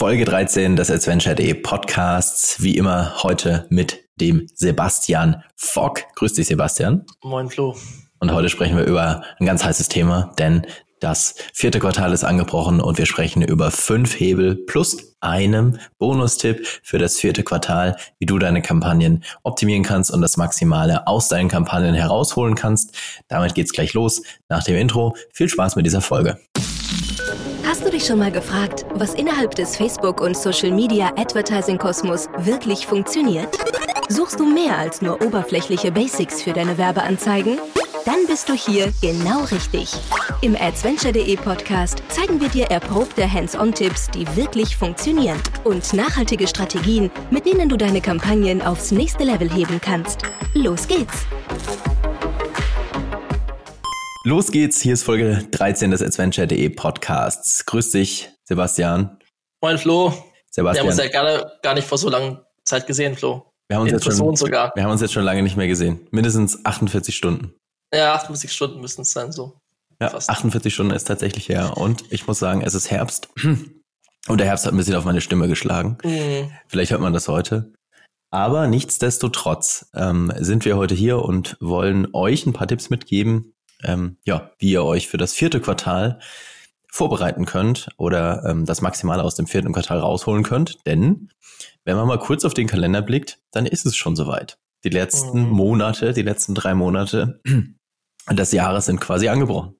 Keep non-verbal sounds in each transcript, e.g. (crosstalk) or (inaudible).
Folge 13 des Adventure.de Podcasts. Wie immer heute mit dem Sebastian Fock. Grüß dich, Sebastian. Moin, Flo. Und heute sprechen wir über ein ganz heißes Thema, denn das vierte Quartal ist angebrochen und wir sprechen über fünf Hebel plus einem Bonustipp für das vierte Quartal, wie du deine Kampagnen optimieren kannst und das Maximale aus deinen Kampagnen herausholen kannst. Damit geht's gleich los nach dem Intro. Viel Spaß mit dieser Folge. Hast du dich schon mal gefragt, was innerhalb des Facebook- und Social-Media-Advertising-Kosmos wirklich funktioniert? Suchst du mehr als nur oberflächliche Basics für deine Werbeanzeigen? Dann bist du hier genau richtig. Im Adventure.de Podcast zeigen wir dir erprobte Hands-on-Tipps, die wirklich funktionieren und nachhaltige Strategien, mit denen du deine Kampagnen aufs nächste Level heben kannst. Los geht's! Los geht's, hier ist Folge 13 des Adventure.de Podcasts. Grüß dich, Sebastian. Moin, Flo. Sebastian. Wir haben uns ja gar, gar nicht vor so langer Zeit gesehen, Flo. Wir haben, uns In jetzt schon, sogar. wir haben uns jetzt schon lange nicht mehr gesehen. Mindestens 48 Stunden. Ja, 58 Stunden müssen es sein, so. Ja, Fast. 48 Stunden ist tatsächlich her. Und ich muss sagen, es ist Herbst. Und der Herbst hat ein bisschen auf meine Stimme geschlagen. Mhm. Vielleicht hört man das heute. Aber nichtsdestotrotz ähm, sind wir heute hier und wollen euch ein paar Tipps mitgeben, ähm, ja, wie ihr euch für das vierte Quartal vorbereiten könnt oder ähm, das Maximale aus dem vierten Quartal rausholen könnt. Denn wenn man mal kurz auf den Kalender blickt, dann ist es schon soweit. Die letzten Mhm. Monate, die letzten drei Monate (clears throat) des Jahres sind quasi angebrochen.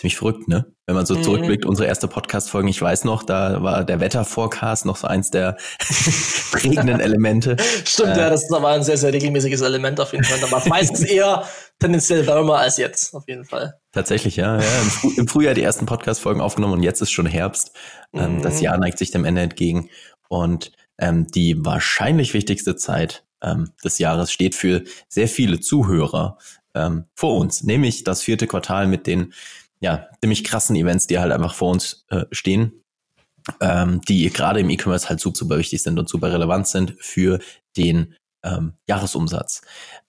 Ziemlich verrückt, ne? Wenn man so Mhm. zurückblickt, unsere erste Podcast-Folgen, ich weiß noch, da war der Wetterforecast noch so eins der (laughs) prägenden Elemente. Stimmt, Äh. ja, das ist aber ein sehr, sehr regelmäßiges Element auf jeden Fall. Da war es meistens eher tendenziell wärmer als jetzt, auf jeden Fall. Tatsächlich, ja. ja. Im, Früh, Im Frühjahr die ersten Podcast-Folgen aufgenommen und jetzt ist schon Herbst. Ähm, Mhm. Das Jahr neigt sich dem Ende entgegen. Und ähm, die wahrscheinlich wichtigste Zeit ähm, des Jahres steht für sehr viele Zuhörer ähm, vor uns, nämlich das vierte Quartal mit den ja, ziemlich krassen Events, die halt einfach vor uns äh, stehen, ähm, die gerade im E-Commerce halt super, super wichtig sind und super relevant sind für den ähm, Jahresumsatz.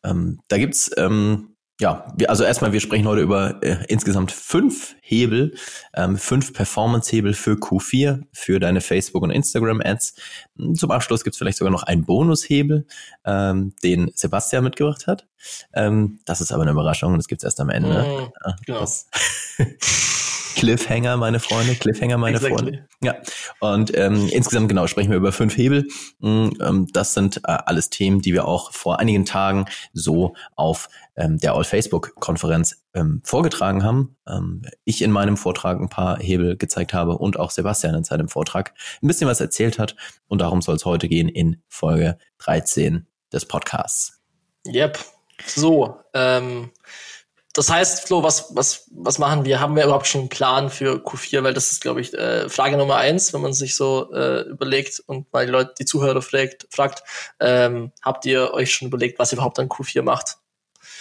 Ähm, da gibt's ähm, ja, wir, also erstmal, wir sprechen heute über äh, insgesamt fünf Hebel, ähm, fünf Performance-Hebel für Q4, für deine Facebook- und Instagram-Ads. Zum Abschluss gibt's vielleicht sogar noch einen Bonushebel, ähm, den Sebastian mitgebracht hat. Ähm, das ist aber eine Überraschung und das gibt's erst am Ende. Ah, genau. (laughs) Cliffhanger, meine Freunde, Cliffhanger, meine Exactly. Freunde. Ja, und ähm, insgesamt genau sprechen wir über fünf Hebel. Mm, Ähm, das sind äh, alles Themen, die wir auch vor einigen Tagen so auf ähm, der All-Facebook-Konferenz ähm, vorgetragen haben. Ähm, ich in meinem Vortrag ein paar Hebel gezeigt habe und auch Sebastian in seinem Vortrag ein bisschen was erzählt hat. Und darum soll es heute gehen in Folge 13 des Podcasts. Yep. So, ähm, das heißt, Flo, was, was, was machen wir? Haben wir überhaupt schon einen Plan für Q4? Weil das ist, glaube ich, äh, Frage Nummer eins, wenn man sich so äh, überlegt und mal die Leute, die Zuhörer fragt, fragt ähm, habt ihr euch schon überlegt, was ihr überhaupt an Q4 macht?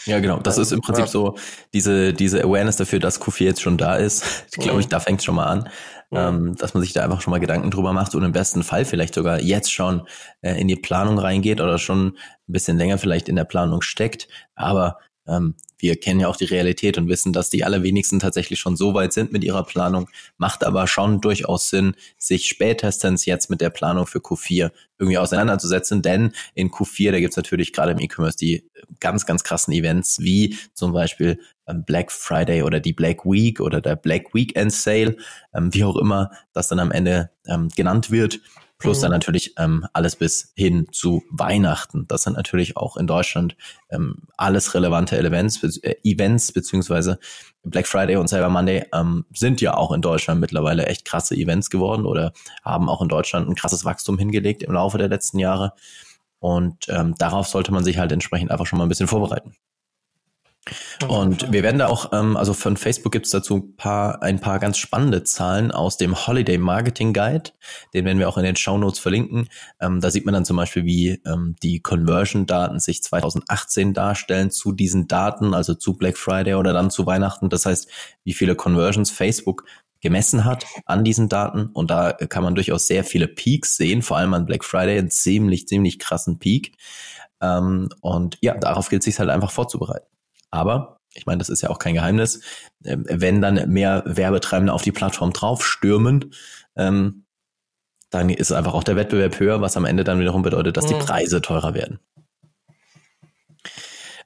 Ja, genau. Das ist im Prinzip so diese, diese Awareness dafür, dass Q4 jetzt schon da ist. Ich glaube, Mhm. ich, da fängt schon mal an, Mhm. ähm, dass man sich da einfach schon mal Gedanken drüber macht und im besten Fall vielleicht sogar jetzt schon äh, in die Planung reingeht oder schon ein bisschen länger vielleicht in der Planung steckt. Aber ähm, wir kennen ja auch die Realität und wissen, dass die allerwenigsten tatsächlich schon so weit sind mit ihrer Planung. Macht aber schon durchaus Sinn, sich spätestens jetzt mit der Planung für Q4 irgendwie auseinanderzusetzen, denn in Q4, da gibt's natürlich gerade im E-Commerce die ganz, ganz krassen Events, wie zum Beispiel ähm, Black Friday oder die Black Week oder der Black Weekend Sale, ähm, wie auch immer das dann am Ende ähm, genannt wird. Plus Mhm. dann natürlich ähm, alles bis hin zu Weihnachten. Das sind natürlich auch in Deutschland ähm, alles relevante Events, äh, Events beziehungsweise Black Friday und Cyber Monday ähm, sind ja auch in Deutschland mittlerweile echt krasse Events geworden oder haben auch in Deutschland ein krasses Wachstum hingelegt im Laufe der letzten Jahre. Und ähm, darauf sollte man sich halt entsprechend einfach schon mal ein bisschen vorbereiten. Und wir werden da auch, ähm, also von Facebook gibt's dazu ein paar, ein paar ganz spannende Zahlen aus dem Holiday Marketing Guide. Den werden wir auch in den Show Notes verlinken. Ähm, da sieht man dann zum Beispiel, wie ähm, die Conversion-Daten sich 2018 darstellen zu diesen Daten, also zu Black Friday oder dann zu Weihnachten. Das heißt, wie viele Conversions Facebook gemessen hat an diesen Daten. Und da kann man durchaus sehr viele Peaks sehen, vor allem an Black Friday, einen ziemlich, ziemlich krassen Peak. Ähm, und ja, darauf gilt es sich halt einfach vorzubereiten. Aber ich meine, das ist ja auch kein Geheimnis. Ähm, wenn dann mehr Werbetreibende auf die Plattform draufstürmen, ähm, dann ist einfach auch der Wettbewerb höher, was am Ende dann wiederum bedeutet, dass mhm. die Preise teurer werden.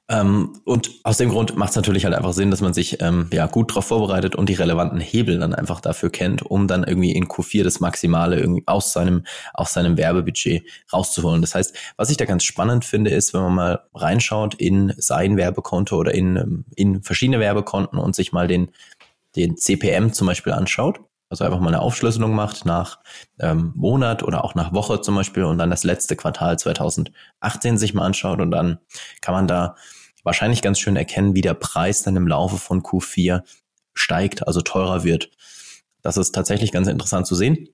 Ähm, und aus dem Grund macht es natürlich halt einfach Sinn, dass man sich ähm, ja gut darauf vorbereitet und die relevanten Hebel dann einfach dafür kennt, um dann irgendwie in Q4 das Maximale irgendwie aus seinem, aus seinem Werbebudget rauszuholen. Das heißt, was ich da ganz spannend finde, ist, wenn man mal reinschaut in sein Werbekonto oder in, ähm, in verschiedene Werbekonten und sich mal den, den CPM zum Beispiel anschaut. Also einfach mal eine Aufschlüsselung macht nach ähm, Monat oder auch nach Woche zum Beispiel und dann das letzte Quartal 2018 sich mal anschaut und dann kann man da wahrscheinlich ganz schön erkennen, wie der Preis dann im Laufe von Q4 steigt, also teurer wird. Das ist tatsächlich ganz interessant zu sehen.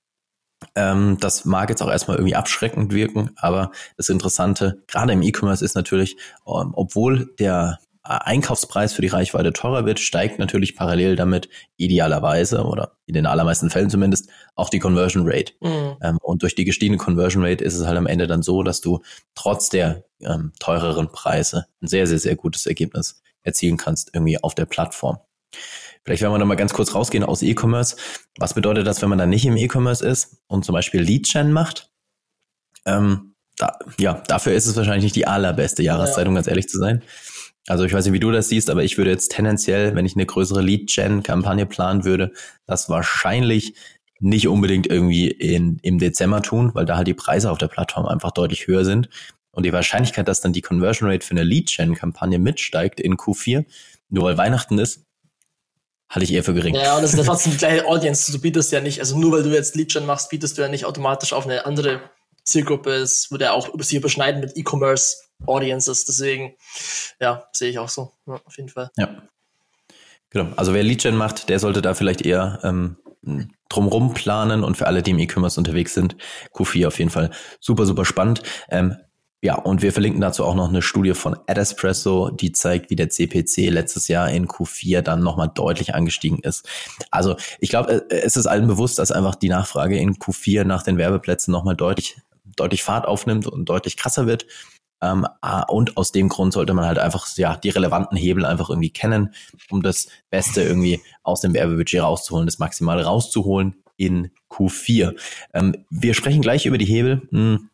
Ähm, das mag jetzt auch erstmal irgendwie abschreckend wirken, aber das Interessante, gerade im E-Commerce, ist natürlich, ähm, obwohl der Einkaufspreis für die Reichweite teurer wird, steigt natürlich parallel damit idealerweise oder in den allermeisten Fällen zumindest auch die Conversion Rate. Mhm. Ähm, und durch die gestiegene Conversion Rate ist es halt am Ende dann so, dass du trotz der ähm, teureren Preise ein sehr, sehr, sehr gutes Ergebnis erzielen kannst irgendwie auf der Plattform. Vielleicht werden wir noch mal ganz kurz rausgehen aus E-Commerce. Was bedeutet das, wenn man dann nicht im E-Commerce ist und zum Beispiel Lead-Gen macht? Ähm, da, ja, dafür ist es wahrscheinlich nicht die allerbeste Jahreszeit, um ganz ehrlich zu sein. Also ich weiß nicht, wie du das siehst, aber ich würde jetzt tendenziell, wenn ich eine größere Lead-Gen-Kampagne planen würde, das wahrscheinlich nicht unbedingt irgendwie in, im Dezember tun, weil da halt die Preise auf der Plattform einfach deutlich höher sind. Und die Wahrscheinlichkeit, dass dann die Conversion Rate für eine Lead-Gen-Kampagne mitsteigt in Q4, nur weil Weihnachten ist, halte ich eher für gering. Ja, und das ist ja (laughs) trotzdem die gleiche Audience. Du bietest ja nicht, also nur weil du jetzt Lead-Gen machst, bietest du ja nicht automatisch auf eine andere Zielgruppe. Es würde ja auch sich überschneiden mit E-Commerce Audiences. Deswegen, ja, sehe ich auch so, ja, auf jeden Fall. Ja. Genau. Also wer Lead-Gen macht, der sollte da vielleicht eher ähm, drumrum planen und für alle, die im E-Commerce unterwegs sind, Q4 auf jeden Fall super, super spannend. Ähm, ja, und wir verlinken dazu auch noch eine Studie von Adespresso, die zeigt, wie der CPC letztes Jahr in Q4 dann nochmal deutlich angestiegen ist. Also ich glaube, äh, es ist allen bewusst, dass einfach die Nachfrage in Q4 nach den Werbeplätzen nochmal deutlich, deutlich Fahrt aufnimmt und deutlich krasser wird. Ähm, und aus dem Grund sollte man halt einfach ja die relevanten Hebel einfach irgendwie kennen, um das Beste irgendwie aus dem Werbebudget rauszuholen, das Maximale rauszuholen in Q4. Ähm, wir sprechen gleich über die Hebel. Hm.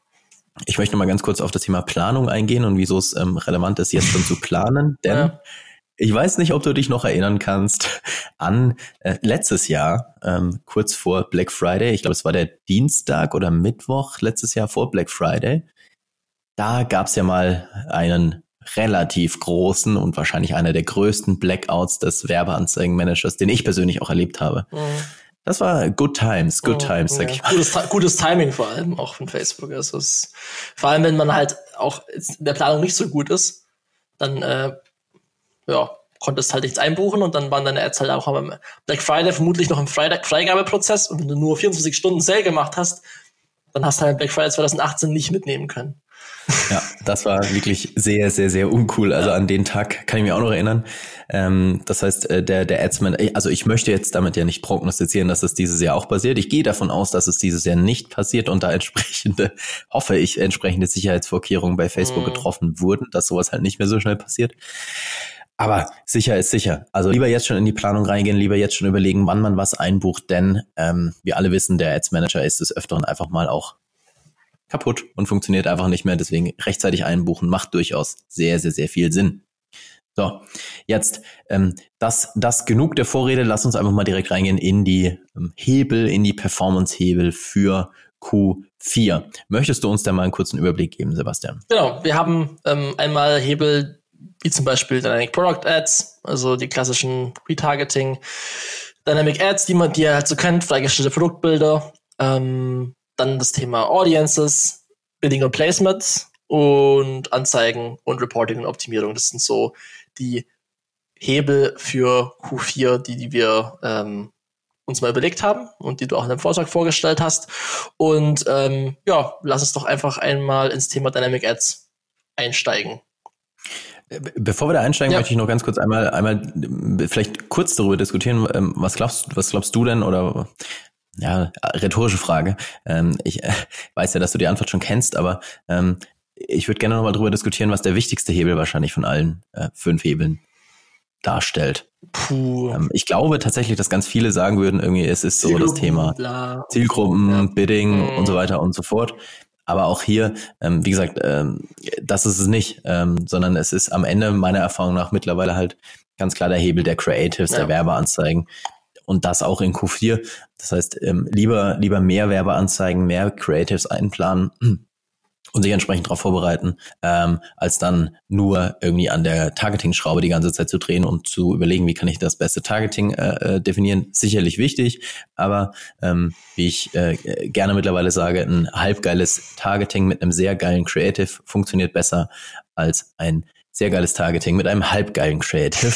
Ich möchte noch mal ganz kurz auf das Thema Planung eingehen und wieso es ähm, relevant ist, jetzt schon zu planen, (laughs) denn ja. Ich weiß nicht, ob du dich noch erinnern kannst an äh, letztes Jahr, ähm, kurz vor Black Friday. Ich glaube, es war der Dienstag oder Mittwoch letztes Jahr vor Black Friday. Da gab es ja mal einen relativ großen und wahrscheinlich einer der größten Blackouts des Werbeanzeigenmanagers, den ich persönlich auch erlebt habe. Mhm. Das war good times, good mhm, times, sag ja. ich mal. Gutes, gutes, Timing vor allem auch von Facebook. Also es, vor allem, wenn man halt auch in der Planung nicht so gut ist, dann äh, ja, konntest halt nichts einbuchen und dann waren deine Ads halt auch am Black Friday vermutlich noch im Freigabeprozess und wenn du nur 24 Stunden Sale gemacht hast, dann hast du halt Black Friday 2018 nicht mitnehmen können. Ja, das war wirklich sehr, sehr, sehr uncool. Also an den Tag kann ich mich auch noch erinnern. Ähm, das heißt, äh, der, der Adsman, also ich möchte jetzt damit ja nicht prognostizieren, dass es dieses Jahr auch passiert. Ich gehe davon aus, dass es dieses Jahr nicht passiert und da entsprechende, (laughs) hoffe ich, entsprechende Sicherheitsvorkehrungen bei Facebook mhm. getroffen wurden, dass sowas halt nicht mehr so schnell passiert. Aber sicher ist sicher. Also lieber jetzt schon in die Planung reingehen, lieber jetzt schon überlegen, wann man was einbucht, denn ähm, wir alle wissen, der Ads Manager ist des Öfteren einfach mal auch kaputt und funktioniert einfach nicht mehr. Deswegen rechtzeitig einbuchen macht durchaus sehr, sehr, sehr viel Sinn. So, jetzt ähm, das, das genug der Vorrede. Lass uns einfach mal direkt reingehen in die ähm, Hebel, in die Performance-Hebel für Q4. Möchtest du uns da mal einen kurzen Überblick geben, Sebastian? Genau, wir haben ähm, einmal Hebel wie zum Beispiel Dynamic Product Ads, also die klassischen Retargeting, Dynamic Ads, die man, die ihr halt so kennt, freigestellte Produktbilder, ähm, dann das Thema Audiences, Bidding und Placements und Anzeigen und Reporting und Optimierung. Das sind so die Hebel für Q4, die, die wir ähm, uns mal überlegt haben und die du auch in deinem Vortrag vorgestellt hast. Und ähm, ja, lass uns doch einfach einmal ins Thema Dynamic Ads einsteigen. Bevor wir da einsteigen, ja. möchte ich noch ganz kurz einmal, einmal vielleicht kurz darüber diskutieren. Ähm, was glaubst, was glaubst du denn oder ja, rhetorische Frage. Ähm, ich äh, weiß ja, dass du die Antwort schon kennst, aber ähm, ich würde gerne nochmal darüber diskutieren, was der wichtigste Hebel wahrscheinlich von allen äh, fünf Hebeln darstellt. Puh. Ähm, ich glaube tatsächlich, dass ganz viele sagen würden, irgendwie, es ist so das Thema bla, Zielgruppen, ja. Bidding mhm. und so weiter und so fort. Aber auch hier, ähm, wie gesagt, ähm, das ist es nicht, ähm, sondern es ist am Ende meiner Erfahrung nach mittlerweile halt ganz klar der Hebel der Creatives, ja. der Werbeanzeigen und das auch in Q4. Das heißt, ähm, lieber, lieber mehr Werbeanzeigen, mehr Creatives einplanen (clears throat) und sich entsprechend darauf vorbereiten, ähm, als dann nur irgendwie an der Targeting-Schraube die ganze Zeit zu drehen und zu überlegen, wie kann ich das beste Targeting äh, äh, definieren. Sicherlich wichtig, aber ähm, wie ich äh, gerne mittlerweile sage, ein halbgeiles Targeting mit einem sehr geilen Creative funktioniert besser als ein sehr geiles Targeting mit einem halbgeilen Creative.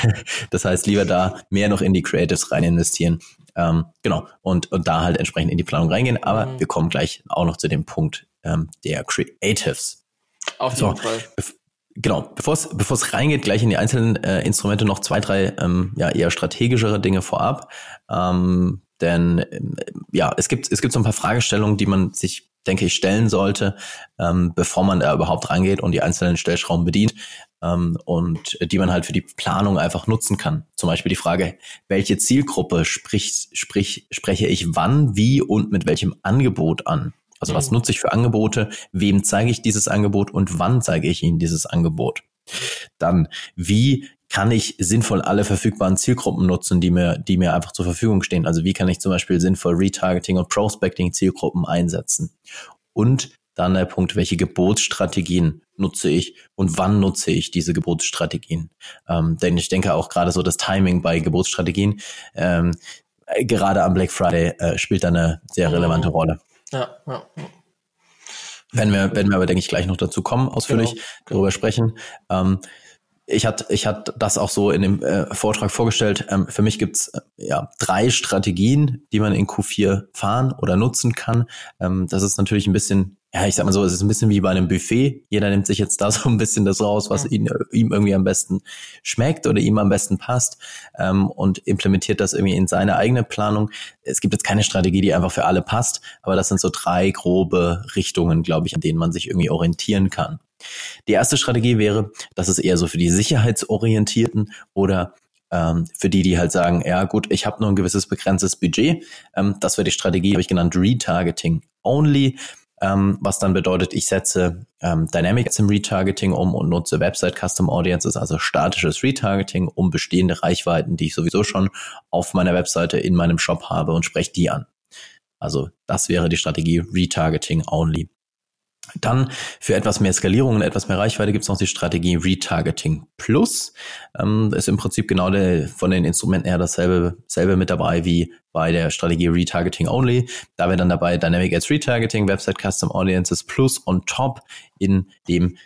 (laughs) das heißt, lieber da mehr noch in die Creatives rein investieren. Ähm, genau, und, und da halt entsprechend in die Planung reingehen. Aber mhm. wir kommen gleich auch noch zu dem Punkt, ähm, der Creatives. Auf jeden so, Fall. Genau, bevor es bevor es reingeht, gleich in die einzelnen äh, Instrumente noch zwei, drei ähm, ja eher strategischere Dinge vorab. Ähm, denn äh, ja, es gibt es gibt so ein paar Fragestellungen, die man sich, denke ich, stellen sollte, ähm, bevor man da überhaupt reingeht und die einzelnen Stellschrauben bedient ähm, und die man halt für die Planung einfach nutzen kann. Zum Beispiel die Frage, welche Zielgruppe sprich, sprich, spreche ich wann, wie und mit welchem Angebot an? Also was mhm. nutze ich für Angebote? Wem zeige ich dieses Angebot und wann zeige ich Ihnen dieses Angebot? Dann, wie kann ich sinnvoll alle verfügbaren Zielgruppen nutzen, die mir, die mir einfach zur Verfügung stehen? Also wie kann ich zum Beispiel sinnvoll Retargeting und Prospecting Zielgruppen einsetzen? Und dann der Punkt, welche Gebotsstrategien nutze ich und wann nutze ich diese Gebotsstrategien? Ähm, denn ich denke auch gerade so das Timing bei Gebotsstrategien, ähm, gerade am Black Friday äh, spielt da eine sehr relevante mhm. Rolle. Ja, ja. Wenn wir, wenn wir aber, denke ich, gleich noch dazu kommen, ausführlich genau, darüber genau. sprechen. Ähm, ich hatte ich hatte das auch so in dem äh, Vortrag vorgestellt. Ähm, für mich gibt's äh, ja drei Strategien, die man in Q4 fahren oder nutzen kann. Ähm, das ist natürlich ein bisschen ja, ich sag mal so, es ist ein bisschen wie bei einem Buffet. Jeder nimmt sich jetzt da (laughs) so ein bisschen das raus, was ihn, ihm irgendwie am besten schmeckt oder ihm am besten passt ähm, und implementiert das irgendwie in seine eigene Planung. Es gibt jetzt keine Strategie, die einfach für alle passt, aber das sind so drei grobe Richtungen, glaube ich, an denen man sich irgendwie orientieren kann. Die erste Strategie wäre, das ist eher so für die sicherheitsorientierten oder ähm, für die, die halt sagen, ja gut, ich habe nur ein gewisses begrenztes Budget. Ähm, das wäre die Strategie, habe ich genannt, Retargeting Only ähm, was dann bedeutet, ich setze ähm, Dynamics im Retargeting um und nutze Website Custom Audiences, also statisches Retargeting, um bestehende Reichweiten, die ich sowieso schon auf meiner Webseite in meinem Shop habe und spreche die an. Also das wäre die Strategie Retargeting Only. Dann für etwas mehr Skalierung und etwas mehr Reichweite gibt es noch die Strategie Retargeting Plus. Ähm, ist im Prinzip genau der, von den Instrumenten her dasselbe selbe mit dabei wie bei der Strategie Retargeting Only. Da wäre dann dabei Dynamic Ads Retargeting, Website Custom Audiences Plus on top in dem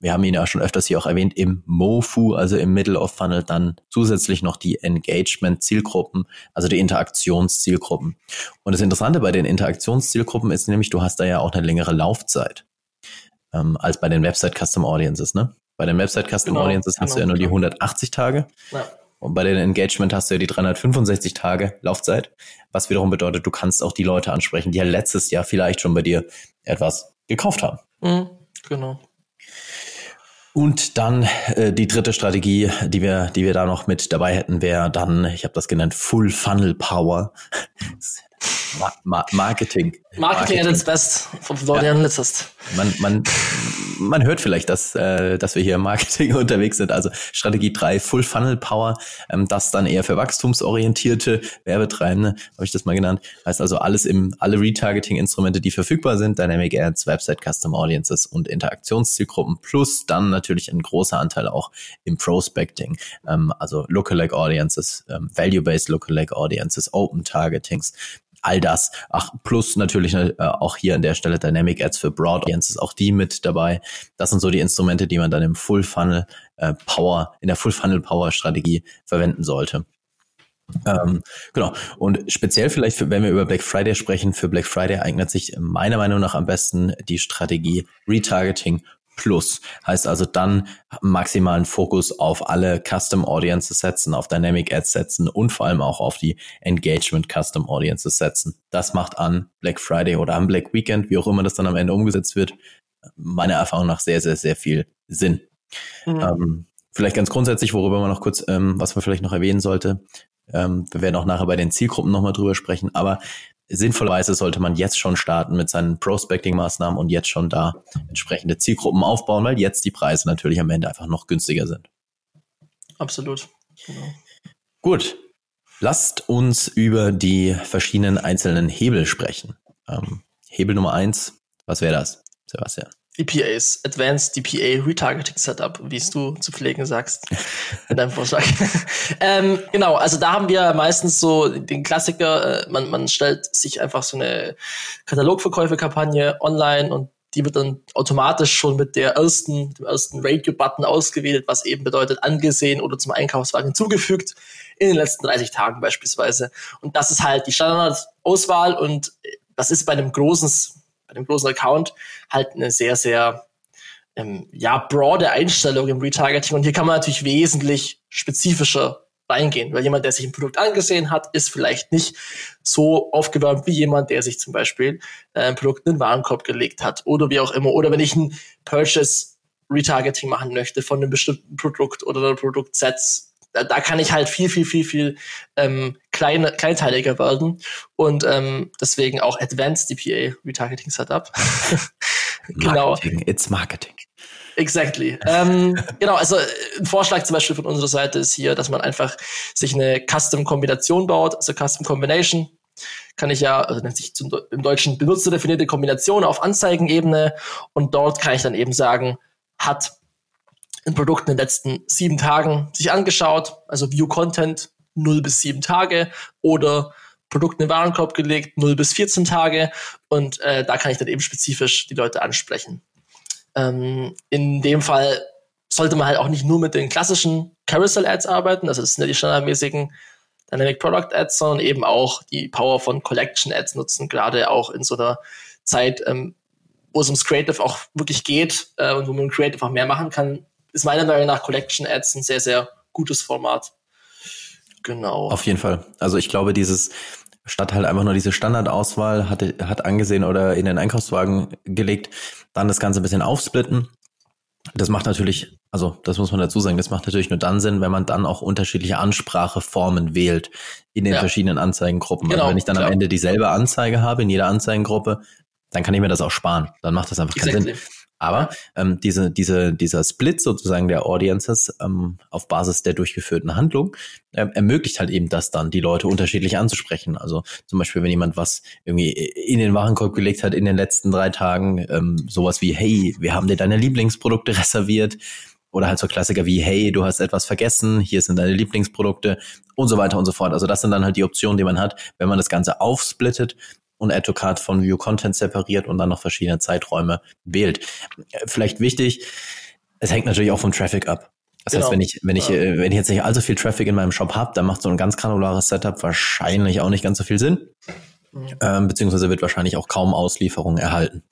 wir haben ihn ja schon öfters hier auch erwähnt, im MOFU, also im Middle of Funnel, dann zusätzlich noch die Engagement-Zielgruppen, also die Interaktionszielgruppen. Und das Interessante bei den Interaktionszielgruppen ist nämlich, du hast da ja auch eine längere Laufzeit ähm, als bei den Website Custom Audiences. Ne? Bei den Website Custom genau, Audiences genau, hast du ja nur die 180 genau. Tage. Ja. Und bei den Engagement hast du ja die 365 Tage Laufzeit, was wiederum bedeutet, du kannst auch die Leute ansprechen, die ja letztes Jahr vielleicht schon bei dir etwas gekauft haben. Mhm, genau. Und dann äh, die dritte Strategie, die wir, die wir da noch mit dabei hätten, wäre dann, ich habe das genannt, Full Funnel Power. Ma Ma Marketing. Marketing at its best von Florian ja. Litzest. Man, man, man hört vielleicht, dass, äh, dass wir hier im Marketing (laughs) unterwegs sind. Also Strategie 3, Full Funnel Power, ähm, das dann eher für wachstumsorientierte Werbetreibende, habe ich das mal genannt. Heißt also alles im, alle Retargeting-Instrumente, die verfügbar sind, Dynamic Ads, Website Custom Audiences und Interaktionszielgruppen, plus dann natürlich ein großer Anteil auch im Prospecting, ähm, also Lookalike Audiences, ähm, Value-Based Lookalike Audiences, Open Targetings, all das. Ach, plus natürlich äh, auch hier an der Stelle Dynamic Ads für Broad Audiences, auch die mit dabei. Das sind so die Instrumente, die man dann im Full Funnel äh, Power, in der Full Funnel Power Strategie verwenden sollte. Ähm, genau. Und speziell vielleicht, für, wenn wir über Black Friday sprechen, für Black Friday eignet sich meiner Meinung nach am besten die Strategie Retargeting Plus. Heißt also dann maximalen Fokus auf alle Custom Audiences setzen, auf Dynamic Ads setzen und vor allem auch auf die Engagement Custom Audiences setzen. Das macht an Black Friday oder am Black Weekend, wie auch immer das dann am Ende umgesetzt wird, meiner Erfahrung nach sehr, sehr, sehr viel Sinn. Mhm. Ähm, vielleicht ganz grundsätzlich, worüber man noch kurz, ähm, was man vielleicht noch erwähnen sollte, ähm, wir werden auch nachher bei den Zielgruppen nochmal drüber sprechen, aber sinnvollerweise sollte man jetzt schon starten mit seinen Prospecting-Maßnahmen und jetzt schon da entsprechende Zielgruppen aufbauen, weil jetzt die Preise natürlich am Ende einfach noch günstiger sind. Absolut. Genau. Gut. Lasst uns über die verschiedenen einzelnen Hebel sprechen. Ähm, Hebel Nummer eins, was wäre das, Sebastian? DPAs, Advanced DPA Retargeting Setup, wie es du zu pflegen sagst, (laughs) in deinem Vorschlag. (laughs) ähm, genau, also da haben wir meistens so den Klassiker, äh, man, man stellt sich einfach so eine Katalogverkäufe-Kampagne online und die wird dann automatisch schon mit der ersten, dem ersten Radio-Button ausgewählt, was eben bedeutet angesehen oder zum Einkaufswagen hinzugefügt in den letzten 30 Tagen beispielsweise. Und das ist halt die Standardauswahl und das ist bei einem großen bei dem großen Account halt eine sehr, sehr ähm, ja, broade Einstellung im Retargeting. Und hier kann man natürlich wesentlich spezifischer reingehen, weil jemand, der sich ein Produkt angesehen hat, ist vielleicht nicht so aufgewärmt wie jemand, der sich zum Beispiel äh, ein Produkt in den Warenkorb gelegt hat oder wie auch immer. Oder wenn ich ein Purchase Retargeting machen möchte von einem bestimmten Produkt oder Produktsets, da, da kann ich halt viel, viel, viel, viel ähm, kleine, kleinteiliger werden und ähm, deswegen auch Advanced DPA Retargeting Setup. (laughs) genau. Marketing, it's Marketing. Exactly. ähm, genau, also ein Vorschlag zum Beispiel von unserer Seite ist hier, dass man einfach sich eine Custom-Kombination baut, also Custom Combination. Kann ich ja, also nennt sich zum, im Deutschen benutzerdefinierte Kombination auf Anzeigenebene und dort kann ich dann eben sagen, hat ein Produkt in den letzten sieben Tagen sich angeschaut, also View Content 0 bis 7 Tage oder Produkt in den Warenkorb gelegt 0 bis 14 Tage und äh, da kann ich dann eben spezifisch die Leute ansprechen. Ähm, in dem Fall sollte man halt auch nicht nur mit den klassischen Carousel Ads arbeiten, also das sind ja die standardmäßigen Dynamic Product Ads, sondern eben auch die Power von Collection Ads nutzen, gerade auch in so einer Zeit, ähm, wo es ums Creative auch wirklich geht äh, und wo man Creative auch mehr machen kann, ist meiner Meinung nach Collection Ads ein sehr, sehr gutes Format. Genau. Auf jeden Fall. Also ich glaube, dieses statt halt einfach nur diese Standardauswahl hat, hat angesehen oder in den Einkaufswagen gelegt, dann das Ganze ein bisschen aufsplitten. Das macht natürlich, also das muss man dazu sagen, das macht natürlich nur dann Sinn, wenn man dann auch unterschiedliche Anspracheformen wählt in den ja. verschiedenen Anzeigengruppen. Also genau, also wenn ich dann klar. am Ende dieselbe Anzeige habe in jeder Anzeigengruppe, dann kann ich mir das auch sparen. Dann macht das einfach keinen exactly. Sinn. Aber ähm, diese, diese, dieser Split sozusagen der Audiences ähm, auf Basis der durchgeführten Handlung äh, ermöglicht halt eben das dann, die Leute unterschiedlich anzusprechen. Also zum Beispiel, wenn jemand was irgendwie in den Warenkorb gelegt hat in den letzten drei Tagen, ähm, sowas wie, hey, wir haben dir deine Lieblingsprodukte reserviert. Oder halt so Klassiker wie, hey, du hast etwas vergessen, hier sind deine Lieblingsprodukte und so weiter und so fort. Also das sind dann halt die Optionen, die man hat, wenn man das Ganze aufsplittet und Add to Card von View Content separiert und dann noch verschiedene Zeiträume wählt. Vielleicht wichtig, es hängt natürlich auch vom Traffic ab. Das genau. heißt, wenn ich, wenn ich, ja. Wenn ich jetzt nicht allzu viel Traffic in meinem Shop habe, dann macht so ein ganz granulares Setup wahrscheinlich auch nicht ganz so viel Sinn. Mhm. Ähm, beziehungsweise wird wahrscheinlich auch kaum Auslieferungen erhalten.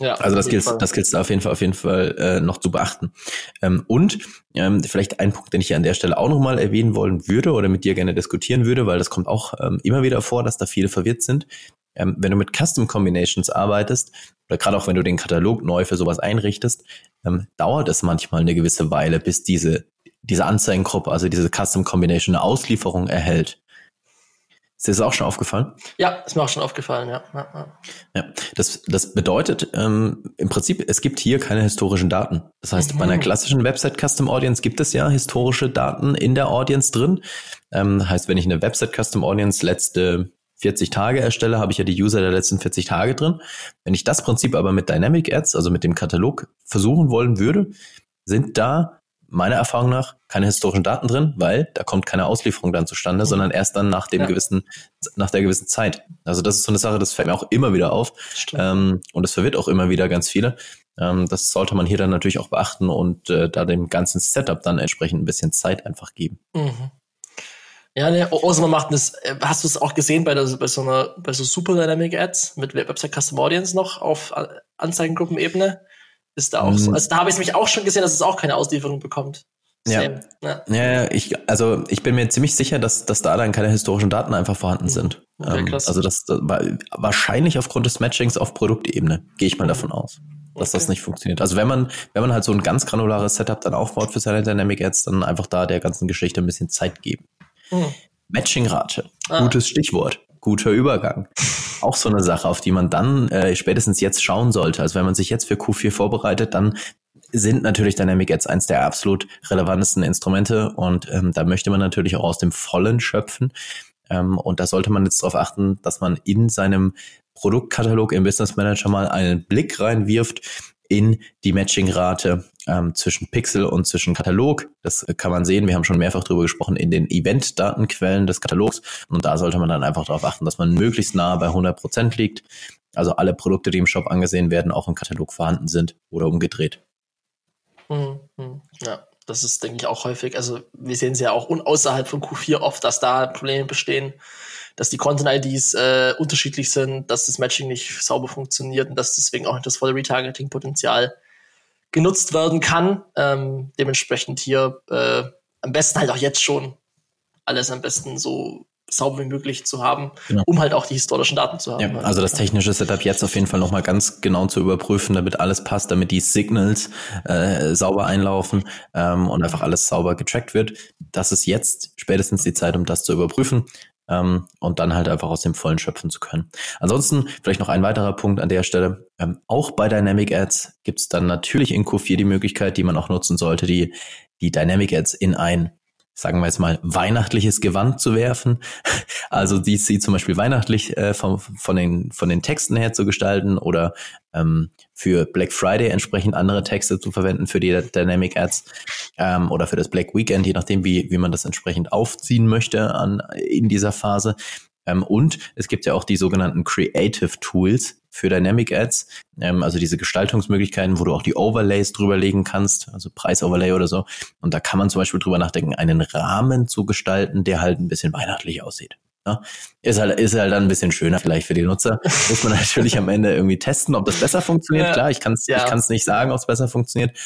Ja, also das gilt, das gilt auf jeden Fall, auf jeden Fall äh, noch zu beachten. Ähm, und ähm, vielleicht ein Punkt, den ich hier an der Stelle auch nochmal erwähnen wollen würde oder mit dir gerne diskutieren würde, weil das kommt auch ähm, immer wieder vor, dass da viele verwirrt sind. Ähm, wenn du mit Custom Combinations arbeitest, oder gerade auch wenn du den Katalog neu für sowas einrichtest, ähm, dauert es manchmal eine gewisse Weile, bis diese, diese Anzeigengruppe, also diese Custom Combination eine Auslieferung erhält. Ist dir das auch schon aufgefallen? Ja, ist mir auch schon aufgefallen, ja. Ja, ja. ja das, das bedeutet ähm, im Prinzip, es gibt hier keine historischen Daten. Das heißt, mhm. bei einer mhm. klassischen Website Custom Audience gibt es ja historische Daten in der Audience drin. Ähm, heißt, wenn ich eine Website Custom Audience letzte 40 Tage erstelle, habe ich ja die User der letzten 40 Tage drin. Wenn ich das Prinzip aber mit Dynamic Ads, also mit dem Katalog, versuchen wollen würde, sind da meiner Erfahrung nach keine historischen Daten drin, weil da kommt keine Auslieferung dann zustande, mhm. sondern erst dann nach dem ja. gewissen, nach der gewissen Zeit. Also das ist so eine Sache, das fällt mir auch immer wieder auf. Ähm, und das verwirrt auch immer wieder ganz viele. Ähm, das sollte man hier dann natürlich auch beachten und äh, da dem ganzen Setup dann entsprechend ein bisschen Zeit einfach geben. Mhm. Ja, ne, außer man macht das, äh, hast du es auch gesehen bei, der, bei so einer, bei so Super Dynamic Ads mit Website Custom Audience noch auf Anzeigengruppenebene? Ist da auch mhm. so. Also da habe ich es mich auch schon gesehen, dass es auch keine Auslieferung bekommt. Ja. ja. ja, ich, also ich bin mir ziemlich sicher, dass, dass da dann keine historischen Daten einfach vorhanden mhm. sind. Okay, ähm, also das, das war wahrscheinlich aufgrund des Matchings auf Produktebene, gehe ich mal mhm. davon aus. dass okay. das nicht funktioniert. Also wenn man, wenn man halt so ein ganz granulares Setup dann aufbaut für seine Dynamic Ads, dann einfach da der ganzen Geschichte ein bisschen Zeit geben. Hm. Matching-Rate. Ah. Gutes Stichwort. Guter Übergang. (laughs) Auch so eine Sache, auf die man dann äh, spätestens jetzt schauen sollte. Also wenn man sich jetzt für Q4 vorbereitet, dann sind natürlich Dynamic Ads eins der absolut relevantesten Instrumente und ähm, da möchte man natürlich auch aus dem Vollen schöpfen. Ähm, und da sollte man jetzt darauf achten, dass man in seinem Produktkatalog im Business Manager mal einen Blick reinwirft in die Matchingrate ähm, zwischen Pixel und zwischen Katalog. Das kann man sehen. Wir haben schon mehrfach darüber gesprochen in den Event-Datenquellen des Katalogs. Und da sollte man dann einfach darauf achten, dass man möglichst nah bei 100 Prozent liegt. Also alle Produkte, die im Shop angesehen werden, auch im Katalog vorhanden sind oder umgedreht. Hm, hm, ja, das ist, denke ich, auch häufig. Also wir sehen es ja auch außerhalb von Q4 oft, dass da Probleme bestehen dass die Content-IDs äh, unterschiedlich sind, dass das Matching nicht sauber funktioniert und dass deswegen auch nicht das volle Retargeting-Potenzial genutzt werden kann. Ähm, dementsprechend hier äh, am besten halt auch jetzt schon alles am besten so sauber wie möglich zu haben, genau. um halt auch die historischen Daten zu haben. Ja, also das technische Setup jetzt auf jeden Fall nochmal ganz genau zu überprüfen, damit alles passt, damit die Signals äh, sauber einlaufen ähm, und einfach alles sauber getrackt wird. Das ist jetzt spätestens die Zeit, um das zu überprüfen ähm, und dann halt einfach aus dem Vollen schöpfen zu können. Ansonsten vielleicht noch ein weiterer Punkt an der Stelle. Ähm, auch bei Dynamic Ads gibt es dann natürlich in Q4 die Möglichkeit, die man auch nutzen sollte, die, die Dynamic Ads in ein sagen wir jetzt mal, weihnachtliches Gewand zu werfen. (laughs) Also die sie zum Beispiel weihnachtlich äh, von, von, den, von den Texten her zu gestalten oder ähm, für Black Friday entsprechend andere Texte zu verwenden für die Dynamic Ads ähm, oder für das Black Weekend, je nachdem, wie, wie man das entsprechend aufziehen möchte an, in dieser Phase. Ähm, und es gibt ja auch die sogenannten Creative Tools für Dynamic Ads, ähm, also diese Gestaltungsmöglichkeiten, wo du auch die Overlays drüberlegen kannst, also Preisoverlay oder so. Und da kann man zum Beispiel drüber nachdenken, einen Rahmen zu gestalten, der halt ein bisschen weihnachtlich aussieht. Ja, ist halt, ist halt dann ein bisschen schöner vielleicht für die Nutzer. (laughs) Muss man natürlich am Ende irgendwie testen, ob das besser funktioniert. Ja. Klar, ich kann es ja. ich kann's nicht sagen, ob es besser funktioniert.